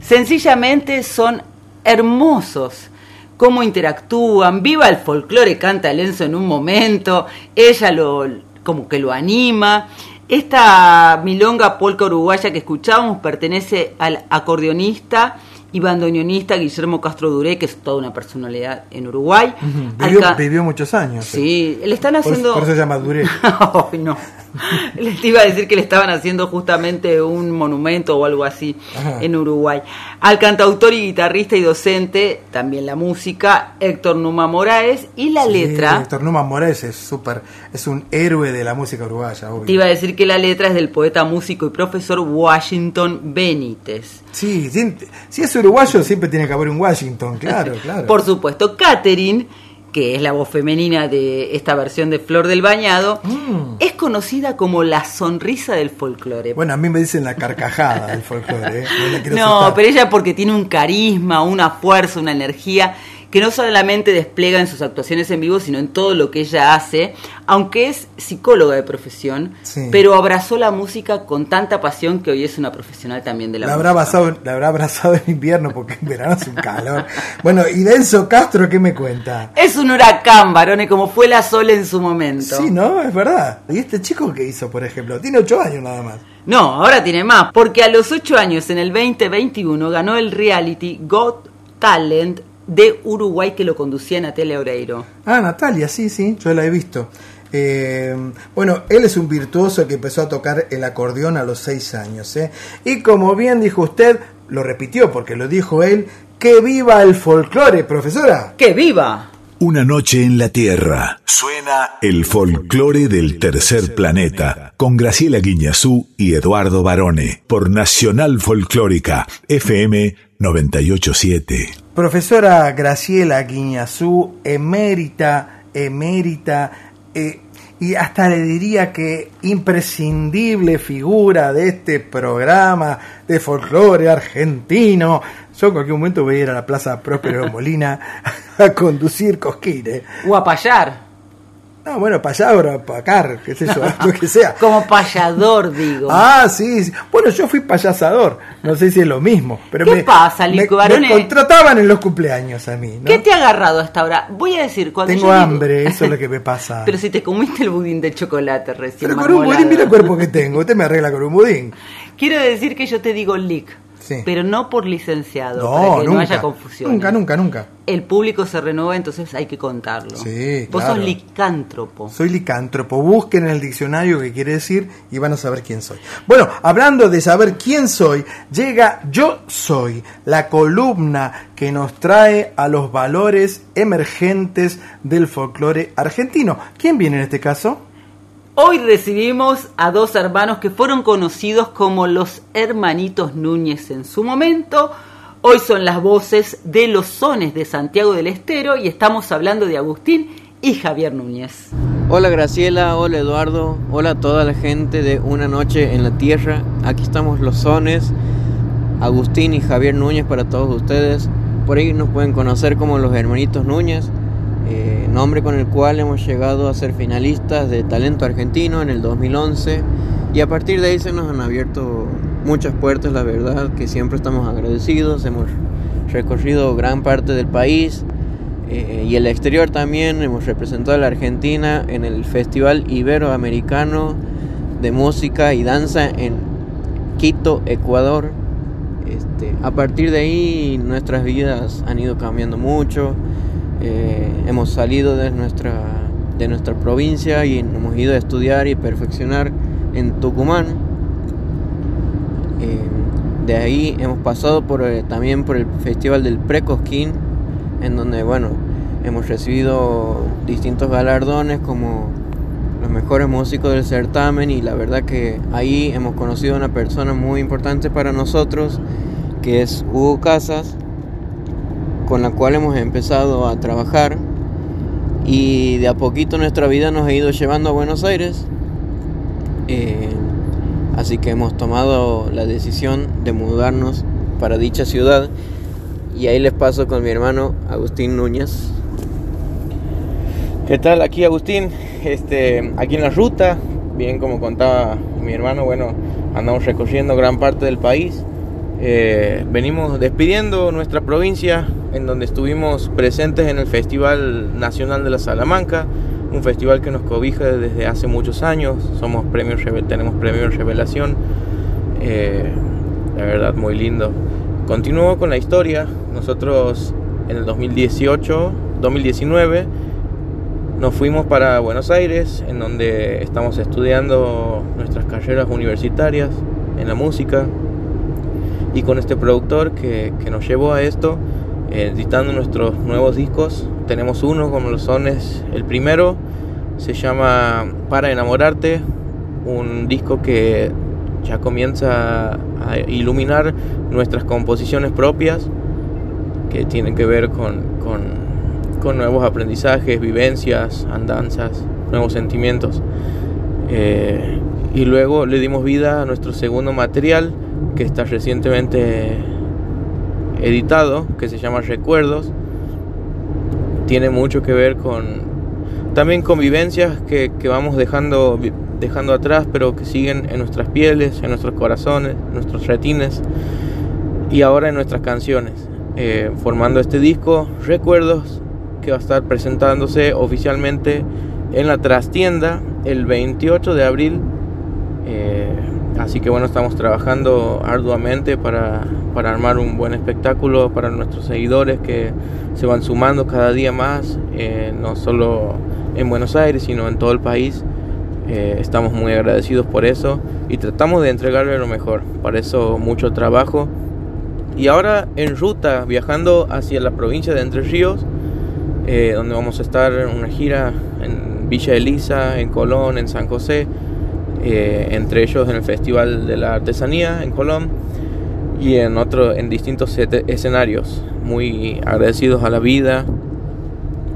Sencillamente son hermosos. Cómo interactúan, viva el folclore, canta el Enzo en un momento, ella lo como que lo anima. Esta milonga polca uruguaya que escuchábamos pertenece al acordeonista y bandoneonista Guillermo Castro Duré, que es toda una personalidad en Uruguay. Vivió, Alca- vivió muchos años. Sí, le están haciendo... Por, eso se llama Duré. No. Les iba a decir que le estaban haciendo justamente un monumento o algo así Ajá. en Uruguay. Al cantautor y guitarrista y docente, también la música, Héctor Numa Moraes y la Sí, letra. Héctor Numa Morales es súper, es un héroe de la música uruguaya, obvio. Te iba a decir que la letra es del poeta, músico y profesor Washington Benítez. Sí, sí, si es uruguayo siempre tiene que haber un Washington, claro, claro. Por supuesto, Catherine, que es la voz femenina de esta versión de Flor del Bañado, es conocida como la sonrisa del folclore. Mm. Bueno, a mí me dicen la carcajada del folclore. ¿eh? No, pero ella porque tiene un carisma, una fuerza, una energía que no solamente despliega en sus actuaciones en vivo, sino en todo lo que ella hace, aunque es psicóloga de profesión, Sí. pero abrazó la música con tanta pasión que hoy es una profesional también de la, La habrá, música. abrazado, la habrá abrazado en invierno porque en verano hace un calor. Bueno, y Denso Castro, ¿qué me cuenta? Es un huracán, varones, como fue la Sol en su momento. Sí, ¿no? Es verdad. ¿Y este chico qué hizo, por ejemplo? Tiene ocho años nada más. No, ahora tiene más, porque a los 8 años, en el 2021, ganó el reality Got Talent de Uruguay que lo conducía Natalia Oreiro. Ah, Natalia, sí, sí, yo la he visto. Eh, bueno, él es un virtuoso que empezó a tocar el acordeón a los seis años. ¿eh? Y como bien dijo usted, lo repitió porque lo dijo él, que viva el folclore, profesora. ¡Que viva! Una noche en la Tierra. Suena el folclore del tercer planeta con Graciela Guiñazú y Eduardo Barone por Nacional Folclórica FM 987. Profesora Graciela Guiñazú, emérita, emérita, eh, y hasta le diría que imprescindible figura de este programa de folclore argentino. Yo en cualquier momento voy a ir a la Plaza Próspero de Molina a conducir cosquines. O a payar. No, bueno, o para acá, qué sé yo, lo que sea. Como payador, digo. Ah, sí, sí. Bueno, yo fui payasador. No sé si es lo mismo. Pero ¿Qué me, pasa, me- Lico me Barone? contrataban en los cumpleaños a mí, ¿no? ¿Qué te ha agarrado hasta ahora? Voy a decir, cuando Tengo yo digo- hambre, eso es lo que me pasa. Pero si te comiste el budín de chocolate recién Pero con un budín, mira el cuerpo que tengo. Usted me arregla con un budín. Quiero decir que yo te digo lic, Sí. pero no por licenciado, No, para que nunca. no haya confusión. Nunca, nunca, nunca. El público se renueva, entonces hay que contarlo. Sí, Vos claro. sos licántropo. Soy licántropo. Busquen en el diccionario qué quiere decir y van a saber quién soy. Bueno, hablando de saber quién soy, llega Yo Soy, la columna que nos trae a los valores emergentes del folclore argentino. ¿Quién viene en este caso? Hoy recibimos a dos hermanos que fueron conocidos como los hermanitos Núñez en su momento. Hoy son las voces de los sones de Santiago del Estero y estamos hablando de Agustín y Javier Núñez. Hola Graciela, hola Eduardo, hola a toda la gente de Una Noche en la Tierra. Aquí estamos los sones, Agustín y Javier Núñez para todos ustedes. Por ahí nos pueden conocer como los hermanitos Núñez, eh, nombre con el cual hemos llegado a ser finalistas de Talento Argentino en el 2011 y a partir de ahí se nos han abierto muchas puertas, la verdad que siempre estamos agradecidos, hemos recorrido gran parte del país eh, y el exterior también, hemos representado a la Argentina en el Festival Iberoamericano de Música y Danza en Quito, Ecuador. Este, a partir de ahí nuestras vidas han ido cambiando mucho. Eh, hemos salido de nuestra, de nuestra provincia y hemos ido a estudiar y perfeccionar en Tucumán. Eh, de ahí hemos pasado por, eh, también por el Festival del Precosquín, en donde bueno, hemos recibido distintos galardones como los mejores músicos del certamen y la verdad que ahí hemos conocido a una persona muy importante para nosotros, que es Hugo Casas, con la cual hemos empezado a trabajar y de a poquito nuestra vida nos ha ido llevando a Buenos Aires. Eh, así que hemos tomado la decisión de mudarnos para dicha ciudad y ahí les paso con mi hermano Agustín Núñez. ¿Qué tal? Aquí Agustín, este, aquí en la ruta, bien como contaba mi hermano, bueno, andamos recorriendo gran parte del país. Eh, venimos despidiendo nuestra provincia en donde estuvimos presentes en el Festival Nacional de la Salamanca, un festival que nos cobija desde hace muchos años, somos premios, tenemos premio Revelación, eh, la verdad muy lindo. Continúo con la historia, nosotros en el 2018, 2019 nos fuimos para Buenos Aires, en donde estamos estudiando nuestras carreras universitarias en la música. Y con este productor que, que nos llevó a esto, editando nuestros nuevos discos, tenemos uno como los sones. El primero se llama Para enamorarte, un disco que ya comienza a iluminar nuestras composiciones propias, que tienen que ver con, con con nuevos aprendizajes, vivencias, andanzas, nuevos sentimientos. Eh, y luego le dimos vida a nuestro segundo material que está recientemente editado, que se llama Recuerdos. Tiene mucho que ver con también con vivencias que, vamos dejando, dejando atrás, pero que siguen en nuestras pieles, en nuestros corazones, en nuestros retines y ahora en nuestras canciones. Eh, formando este disco, Recuerdos, que va a estar presentándose oficialmente en la trastienda el 28 de abril. Así que bueno, estamos trabajando arduamente para, armar un buen espectáculo para nuestros seguidores que se van sumando cada día más, eh, no solo en Buenos Aires, sino en todo el país. Eh, estamos muy agradecidos por eso y tratamos de entregarle lo mejor. Para eso mucho trabajo. Y ahora en ruta, viajando hacia la provincia de Entre Ríos, eh, donde vamos a estar en una gira en Villa Elisa, en Colón, en San José, eh, entre ellos en el Festival de la Artesanía en Colón y en, otro, en distintos escenarios. Muy agradecidos a la vida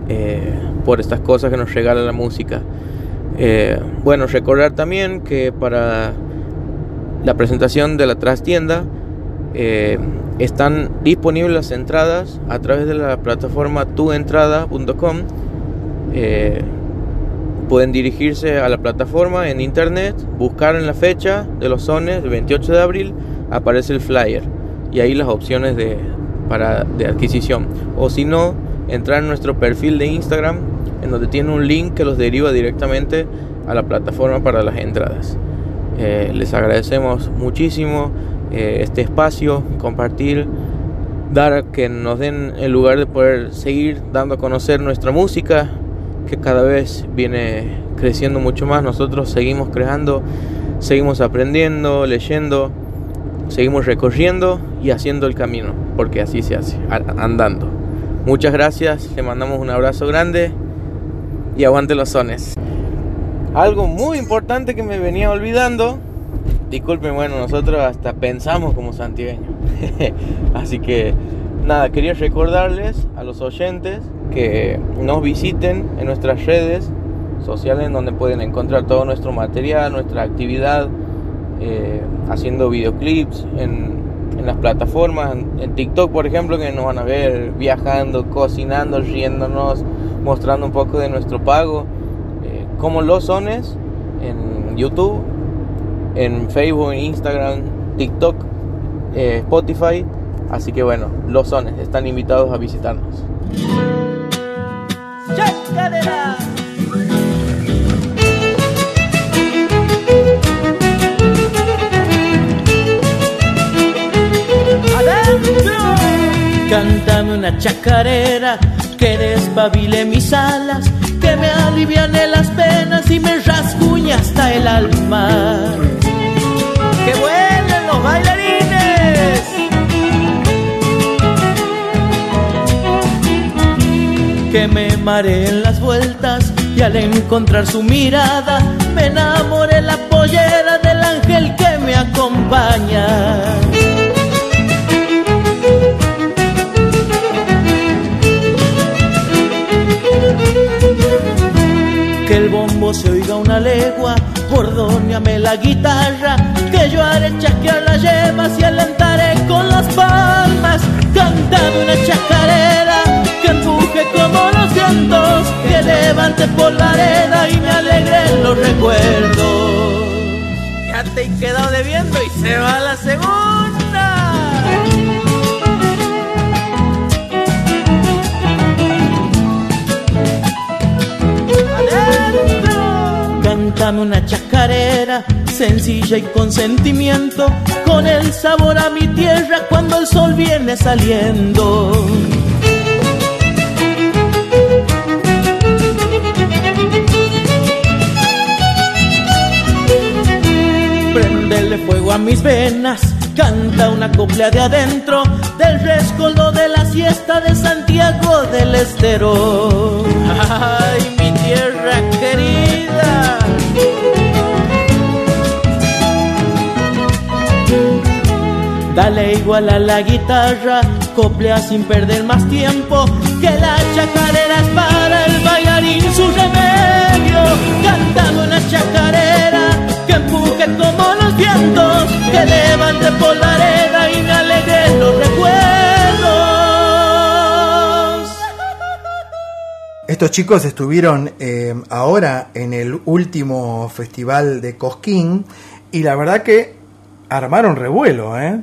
eh, por estas cosas que nos regala la música. bueno, recordar también que para la presentación de la trastienda están disponibles las entradas a través de la plataforma tuentrada.com. Eh, pueden dirigirse a la plataforma en internet, buscar en la fecha de los sones, el 28 de abril, aparece el flyer y ahí las opciones de, para, de adquisición. O si no, entrar en nuestro perfil de Instagram, en donde tiene un link que los deriva directamente a la plataforma para las entradas. Eh, les agradecemos muchísimo eh, este espacio, compartir, dar que nos den el lugar de poder seguir dando a conocer nuestra música, que cada vez viene creciendo mucho más. Nosotros seguimos creando, seguimos aprendiendo, leyendo, seguimos recorriendo y haciendo el camino, porque así se hace, andando. Muchas gracias, le mandamos un abrazo grande y aguante los sones. Algo muy importante que me venía olvidando Disculpen, bueno, nosotros hasta pensamos como santiagueños. Así que nada, quería recordarles a los oyentes que nos visiten en nuestras redes sociales donde pueden encontrar todo nuestro material, nuestra actividad, eh, haciendo videoclips en, las plataformas, en, TikTok por ejemplo, que nos van a ver viajando, cocinando, riéndonos, mostrando un poco de nuestro pago, eh, como los sones en YouTube en Facebook, Instagram, TikTok, eh, Spotify. Así que bueno, los sones están invitados a visitarnos. Cántame una chacarera que despabile mis alas, que me aliviane las penas y me rasguñe hasta el alma. Que vuelen los bailarines. Que me mareen las vueltas y al encontrar su mirada me enamoré la pollera del ángel que me acompaña. Que el bombo se oiga una legua Bordóneame la guitarra, que yo haré chasquear las yemas y alentaré con las palmas, cantando una chacarera que empuje como los vientos, que levante por la arena y me alegre los recuerdos. Ya te he quedado debiendo y se va la segunda. Cántame una chacarera sencilla y con sentimiento, con el sabor a mi tierra cuando el sol viene saliendo. Prendele fuego a mis venas, canta una copla de adentro del rescoldo de la siesta de Santiago del Estero. Ay, mi tierra Dale igual a la guitarra, coplea sin perder más tiempo, que la chacarera es para el bailarín su remedio. Cantando una chacarera que empuje como los vientos, que levante por la arena y me alegre los recuerdos. Estos chicos estuvieron eh, ahora en el último festival de Cosquín y la verdad que armaron revuelo, ¿eh?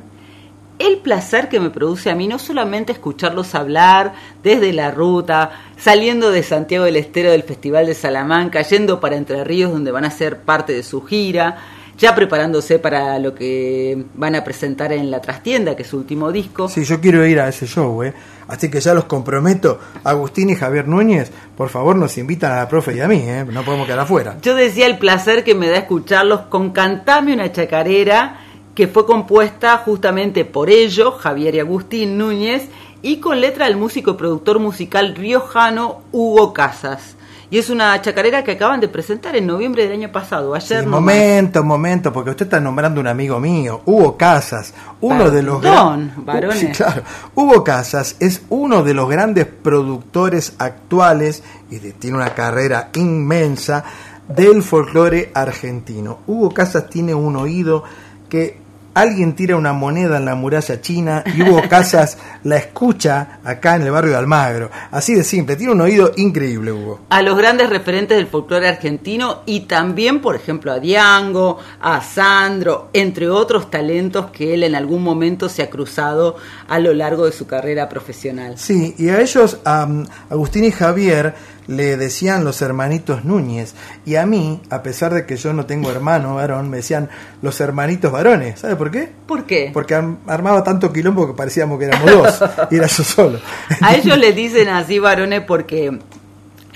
El placer que me produce a mí no solamente escucharlos hablar desde la ruta, saliendo de Santiago del Estero del Festival de Salamanca, yendo para Entre Ríos donde van a ser parte de su gira, ya preparándose para lo que van a presentar en la trastienda, que es su último disco. Sí, yo quiero ir a ese show, ¿eh? Así que ya los comprometo, Agustín y Javier Núñez, por favor nos invitan a la profe y a mí, ¿eh? No podemos quedar afuera. Yo decía el placer que me da escucharlos con Cantame una chacarera que fue compuesta justamente por ellos, Javier y Agustín Núñez, y con letra del músico y productor musical riojano Hugo Casas. Y es una chacarera que acaban de presentar en noviembre del año pasado, ayer Sí, momento, momento, porque usted está nombrando un amigo mío, Hugo Casas, uno de los Perdón, gran- varones. Sí, claro. Hugo Casas es uno de los grandes productores actuales y tiene una carrera inmensa del folclore argentino. Hugo Casas tiene un oído que alguien tira una moneda en la muralla china y Hugo Casas la escucha acá en el barrio de Almagro. Así de simple, tiene un oído increíble, Hugo. a los grandes referentes del folclore argentino y también, por ejemplo, a Diango, a Sandro, entre otros talentos que él en algún momento se ha cruzado a lo largo de su carrera profesional. Sí, y a ellos, a um, Agustín y Javier, le decían los hermanitos Núñez. Y a mí, a pesar de que yo no tengo hermano varón, me decían los hermanitos varones. ¿Sabe por qué? ¿Por qué? Porque armaba tanto quilombo que parecíamos que éramos dos. y era yo solo. A ellos les dicen así varones porque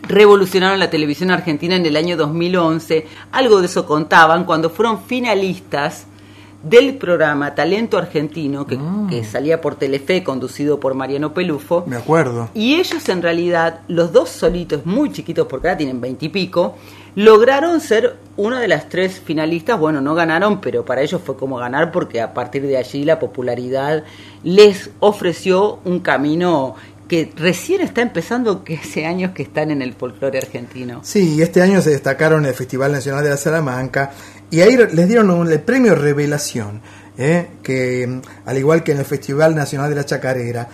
revolucionaron la televisión argentina en el año 2011. Algo de eso contaban cuando fueron finalistas del programa Talento Argentino, que, que salía por Telefe, conducido por Mariano Pelufo. Me acuerdo. Y ellos en realidad, los dos solitos, muy chiquitos porque ahora tienen veintipico, lograron ser una de las tres finalistas. Bueno, no ganaron, pero para ellos fue como ganar porque a partir de allí la popularidad les ofreció un camino que recién está empezando, que hace años que están en el folclore argentino. Sí, y este año se destacaron en el Festival Nacional de la Salamanca y ahí les dieron un- el premio Revelación, ¿eh? que mm, al igual que en el Festival Nacional de la Chacarera.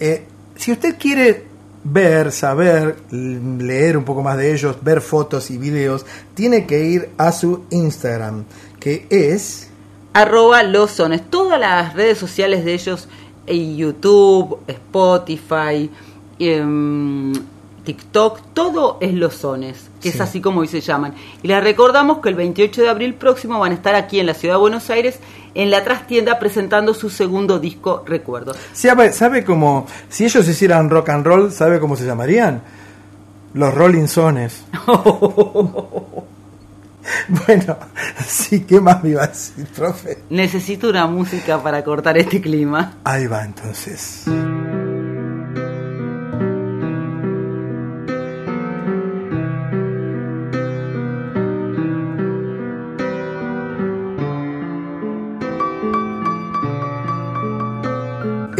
eh, si usted quiere ver, saber, l- leer un poco más de ellos, ver fotos y videos, tiene que ir a su Instagram, que es... arroba los sones. Todas las redes sociales de ellos, eh, YouTube, Spotify, em, TikTok, todo es los sones, que es Sí. así como hoy se llaman. Y les recordamos que el 28 de abril próximo van a estar aquí en la ciudad de Buenos Aires, en la trastienda, presentando su segundo disco, Recuerdos. ¿Sabe, sabe cómo, si ellos hicieran rock and roll, ¿sabe cómo se llamarían? Los Rolling Stones. bueno, sí, ¿qué más me iba a decir, profe? Necesito una música para cortar este clima. Ahí va entonces.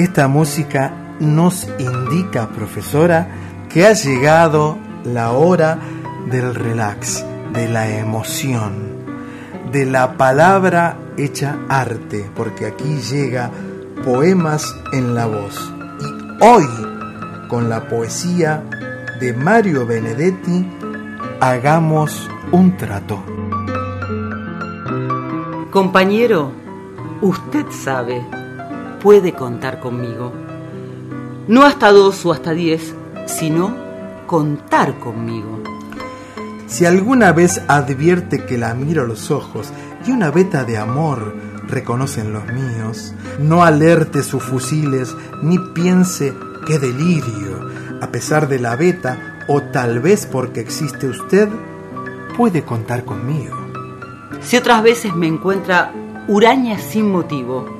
Esta música nos indica, profesora, que ha llegado la hora del relax, de la emoción, de la palabra hecha arte, porque aquí llega poemas en la voz. Y hoy, con la poesía de Mario Benedetti, hagamos un trato. Compañero, usted sabe, puede contar conmigo. No hasta dos o hasta diez, sino contar conmigo. Si alguna vez advierte que la miro a los ojos y una veta de amor reconocen los míos, no alerte sus fusiles ni piense qué delirio, a pesar de la veta o tal vez porque existe usted, puede contar conmigo. Si otras veces me encuentra huraña sin motivo.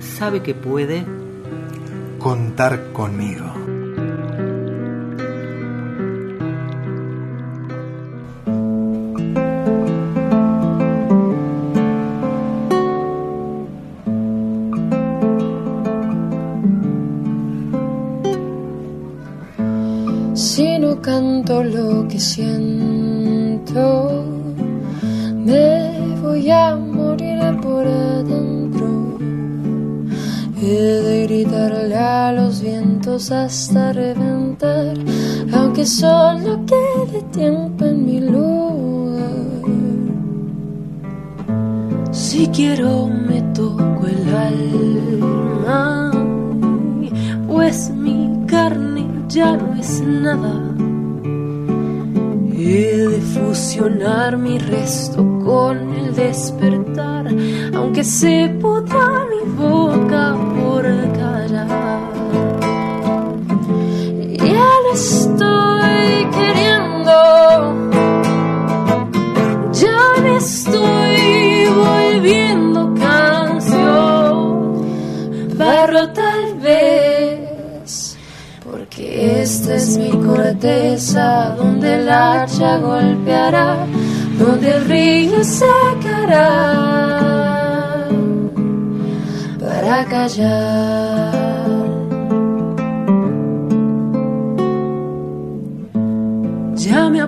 sabe que puede contar conmigo. Si no canto lo que siento, hasta reventar, aunque solo quede tiempo en mi lugar. Si quiero me toco el alma, pues mi carne ya no es nada. He de fusionar mi resto con el despertar, aunque se pudra mi boca es mi corteza donde el hacha golpeará, donde el río secará para callar. Ya me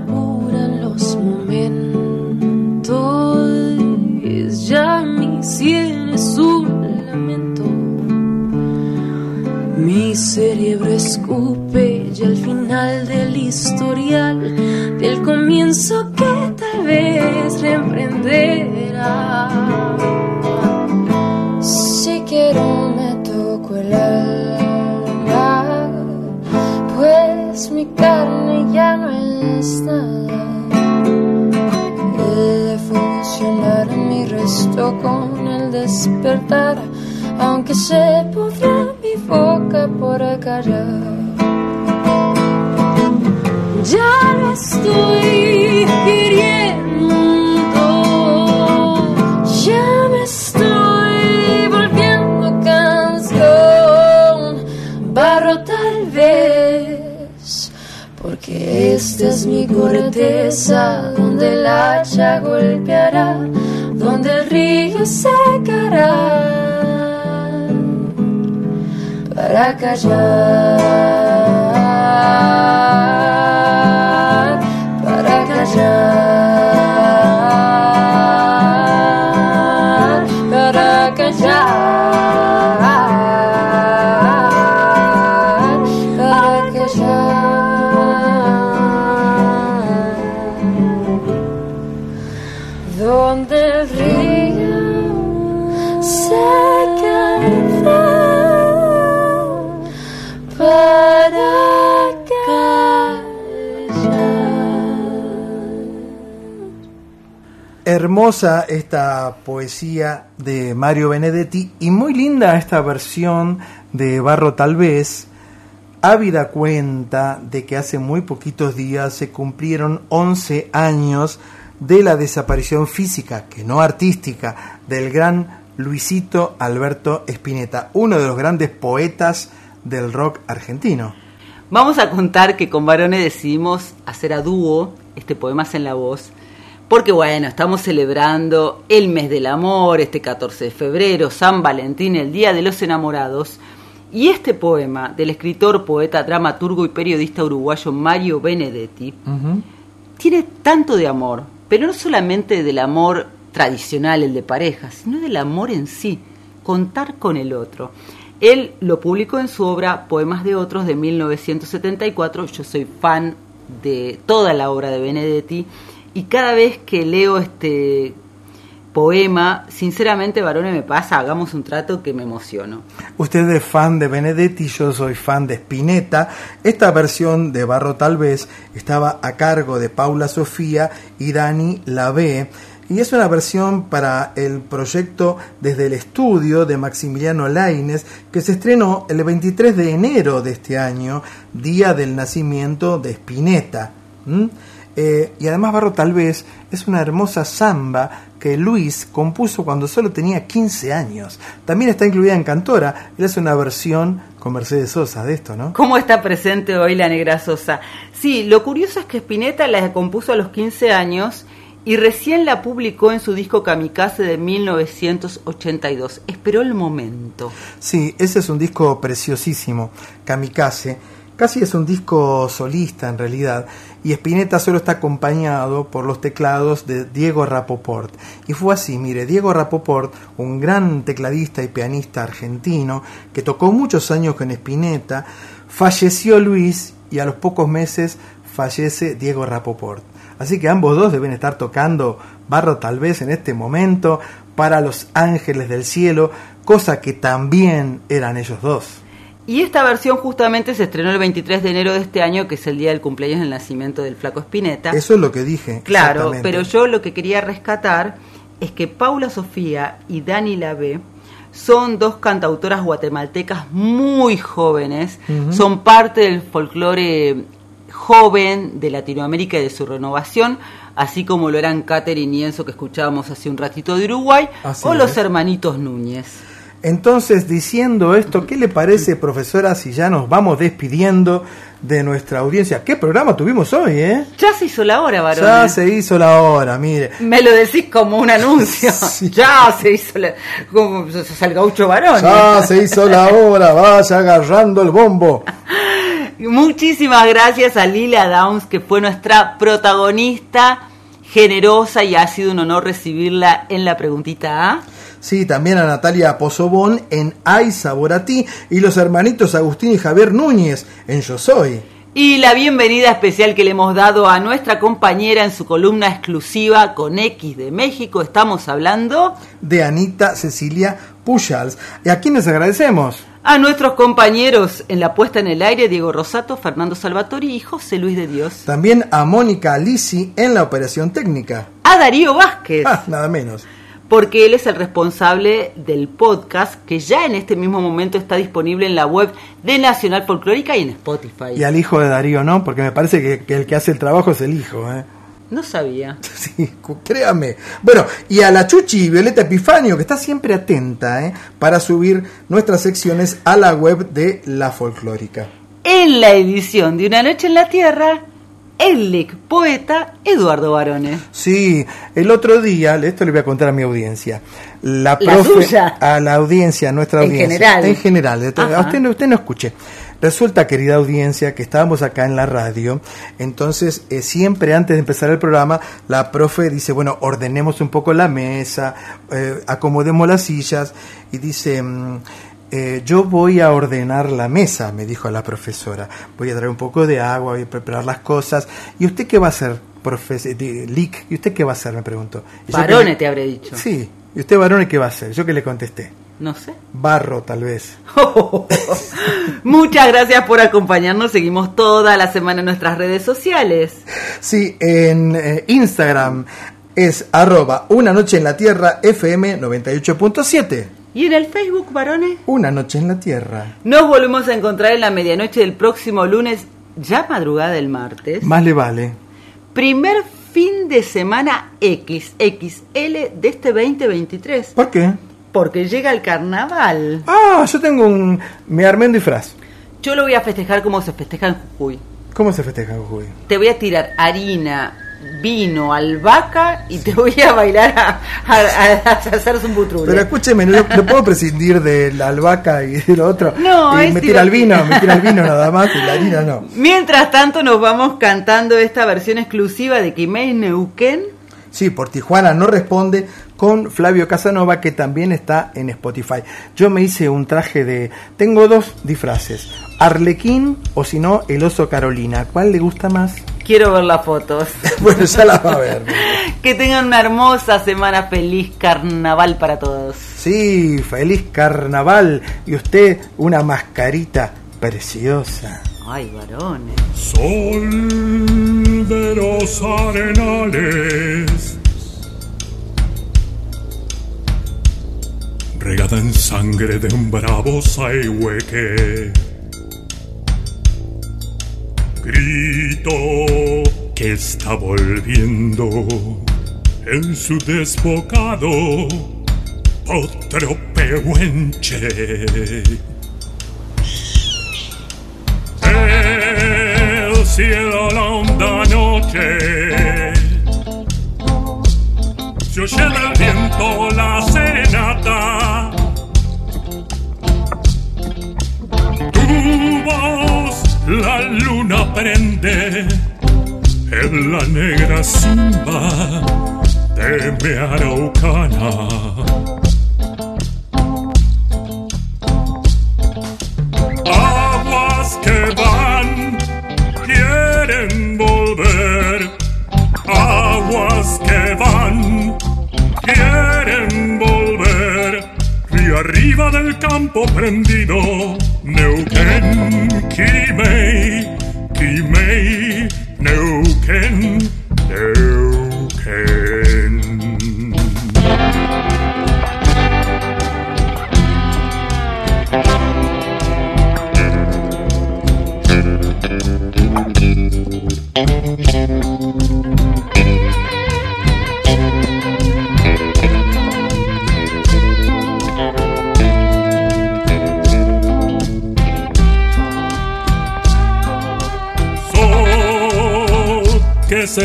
comienzo que tal vez reemprenderá. Si quiero me toco el alma, pues mi carne ya no es nada. He de fusionar mi resto con el despertar, aunque se pudra mi boca por callar. Ya lo estoy queriendo, ya me estoy volviendo canción, barro tal vez, porque esta es mi corteza donde el hacha golpeará, donde el río secará para callar, Esta poesía de Mario Benedetti y muy linda esta versión de Barro Tal vez. Ávida cuenta de que hace muy poquitos días se cumplieron 11 años de la desaparición física, que no artística, del gran Luisito Alberto Spinetta, uno de los grandes poetas del rock argentino. Vamos a contar que con Barone decidimos hacer a dúo este Poemas en la Voz, porque bueno, estamos celebrando el mes del amor, este 14 de febrero, San Valentín, el Día de los Enamorados, y este poema del escritor, poeta, dramaturgo y periodista uruguayo Mario Benedetti tiene tanto de amor, pero no solamente del amor tradicional, el de pareja, sino del amor en sí, contar con el otro. Él lo publicó en su obra Poemas de Otros de 1974. Yo soy fan de toda la obra de Benedetti y cada vez que leo este poema. Sinceramente, varones, me pasa, hagamos un trato que me emociono. Usted es fan de Benedetti, yo soy fan de Spinetta. Esta versión de Barro Tal vez estaba a cargo de Paula Sofía y Dani Lavé. Y es una versión para el proyecto desde el estudio de Maximiliano Laines, que se estrenó el 23 de enero de este año, día del nacimiento de Spinetta. ¿Mm? Eh, y además Barro tal vez es una hermosa samba que Luis compuso cuando solo tenía 15 años. También está incluida en Cantora. Él hace una versión con Mercedes Sosa de esto, ¿no? ¿Cómo está presente hoy la negra Sosa? Sí, lo curioso es que Spinetta la compuso a los 15 años y recién la publicó en su disco Kamikaze de 1982. Esperó el momento. Sí, ese es un disco preciosísimo, Kamikaze. Casi es un disco solista en realidad y Spinetta solo está acompañado por los teclados de Diego Rapoport. Y fue así, mire, Diego Rapoport, un gran tecladista y pianista argentino que tocó muchos años con Spinetta, falleció Luis y a los pocos meses fallece Diego Rapoport. Así que ambos dos deben estar tocando barro tal vez en este momento para los ángeles del cielo, cosa que también eran ellos dos. Y esta versión justamente se estrenó el 23 de enero de este año, que es el día del cumpleaños del nacimiento del flaco Spinetta. Eso es lo que dije. Claro, pero yo lo que quería rescatar es que Paula Sofía y Dani Lavé son dos cantautoras guatemaltecas muy jóvenes, son parte del folclore joven de Latinoamérica y de su renovación, así como lo eran Catherine y Enzo que escuchábamos hace un ratito de Uruguay, o los hermanitos Núñez. Entonces, diciendo esto, ¿qué le parece, profesora, si ya nos vamos despidiendo de nuestra audiencia? ¿Qué programa tuvimos hoy, eh? Ya se hizo la hora, varón. Ya se hizo la hora, mire. Me lo decís como un anuncio. Ya se hizo la... como el gaucho varón. Ya se hizo la hora, vaya agarrando el bombo. Muchísimas gracias a Lila Downs, que fue nuestra protagonista generosa y ha sido un honor recibirla en la preguntita A. Sí, también a Natalia Pozobón en Ay Sabor a ti y los hermanitos Agustín y Javier Núñez en Yo Soy. Y la bienvenida especial que le hemos dado a nuestra compañera en su columna exclusiva con X de México. Estamos hablando de Anita Cecilia Pujals. ¿Y a quiénes agradecemos? A nuestros compañeros en la puesta en el aire, Diego Rosato, Fernando Salvatori y José Luis de Dios. También a Mónica Lisi en la operación técnica. A Darío Vázquez. Ah, nada menos porque él es el responsable del podcast que ya en este mismo momento está disponible en la web de Nacional Folclórica y en Spotify. Y al hijo de Darío no, porque me parece que, el que hace el trabajo es el hijo. ¿eh? No sabía. Sí, créame. Bueno, y a la Chuchi Violeta Epifanio, que está siempre atenta ¿eh? para subir nuestras secciones a la web de La Folclórica. En la edición de Una Noche en la Tierra, el poeta Eduardo Barone. Sí, el otro día, esto le voy a contar a mi audiencia. La profe, a la audiencia, a nuestra audiencia. En general. En general, a usted, usted no escuche. Resulta, querida audiencia, que estábamos acá en la radio, entonces eh, siempre antes de empezar el programa, la profe dice, bueno, ordenemos un poco la mesa, eh, acomodemos las sillas, y dice... Mm, eh, yo voy a ordenar la mesa, me dijo la profesora. Voy a traer un poco de agua, voy a preparar las cosas. ¿Y usted qué va a hacer, profesor? Lick? ¿Y usted qué va a hacer? Me preguntó. Varone te habré dicho. Sí. ¿Y usted, varone, qué va a hacer? Yo que le contesté. No sé. Barro, tal vez. Muchas gracias por acompañarnos. Seguimos toda la semana en nuestras redes sociales. Sí, en eh, Instagram es arroba una noche en la tierra FM 98.7. ¿Y en el Facebook, varones? Una noche en la Tierra. Nos volvemos a encontrar en la medianoche del próximo lunes, ya madrugada del martes. Más le vale. Primer fin de semana XXL de este 2023. ¿Por qué? Porque llega el carnaval. Ah, yo tengo un... Me armé un disfraz. Yo lo voy a festejar como se festeja en Jujuy. ¿Cómo se festeja en Jujuy? Te voy a tirar harina, vino, albahaca y te voy a bailar a, a, hacer un butrule. Pero escúcheme, no, puedo prescindir de la albahaca y de lo otro. No, y me tira el vino, me tira el vino nada más y la harina no. Mientras tanto nos vamos cantando esta versión exclusiva de Quimei Neuquén. Sí, por Tijuana no responde con Flavio Casanova que también está en Spotify. Yo me hice un traje de... Tengo dos disfraces, Arlequín o si no el oso Carolina. ¿Cuál le gusta más? Quiero ver las fotos. bueno, ya las va a ver. que tengan una hermosa semana. Feliz carnaval para todos. Sí, feliz carnaval. Y usted una mascarita preciosa. Ay, varones. Sol de los arenales. Regada en sangre de un bravo saihueque. Grito que está volviendo en su desbocado otro pehuenche. El cielo la honda noche se oye del viento la serenata. La luna prende en la negra simba de mi araucana. Arriba del campo prendido, Neuquén, Quimei, Quimei, Neuquén, Neuquén.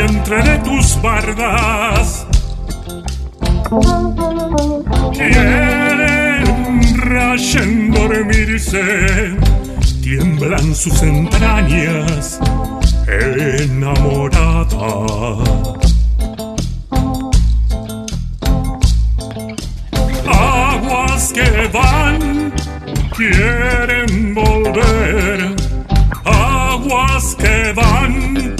Vientre de tus bardas. Quieren rayen dormirse, tiemblan sus entrañas enamorada. Aguas que van, quieren volver. Aguas que van,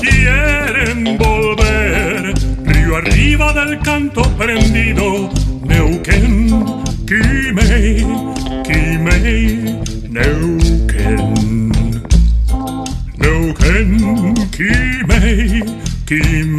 quieren volver. Río arriba del canto prendido, Neuquén, Quimei, Quimei, Neuquén. Neuquén, Quimei, Quimei,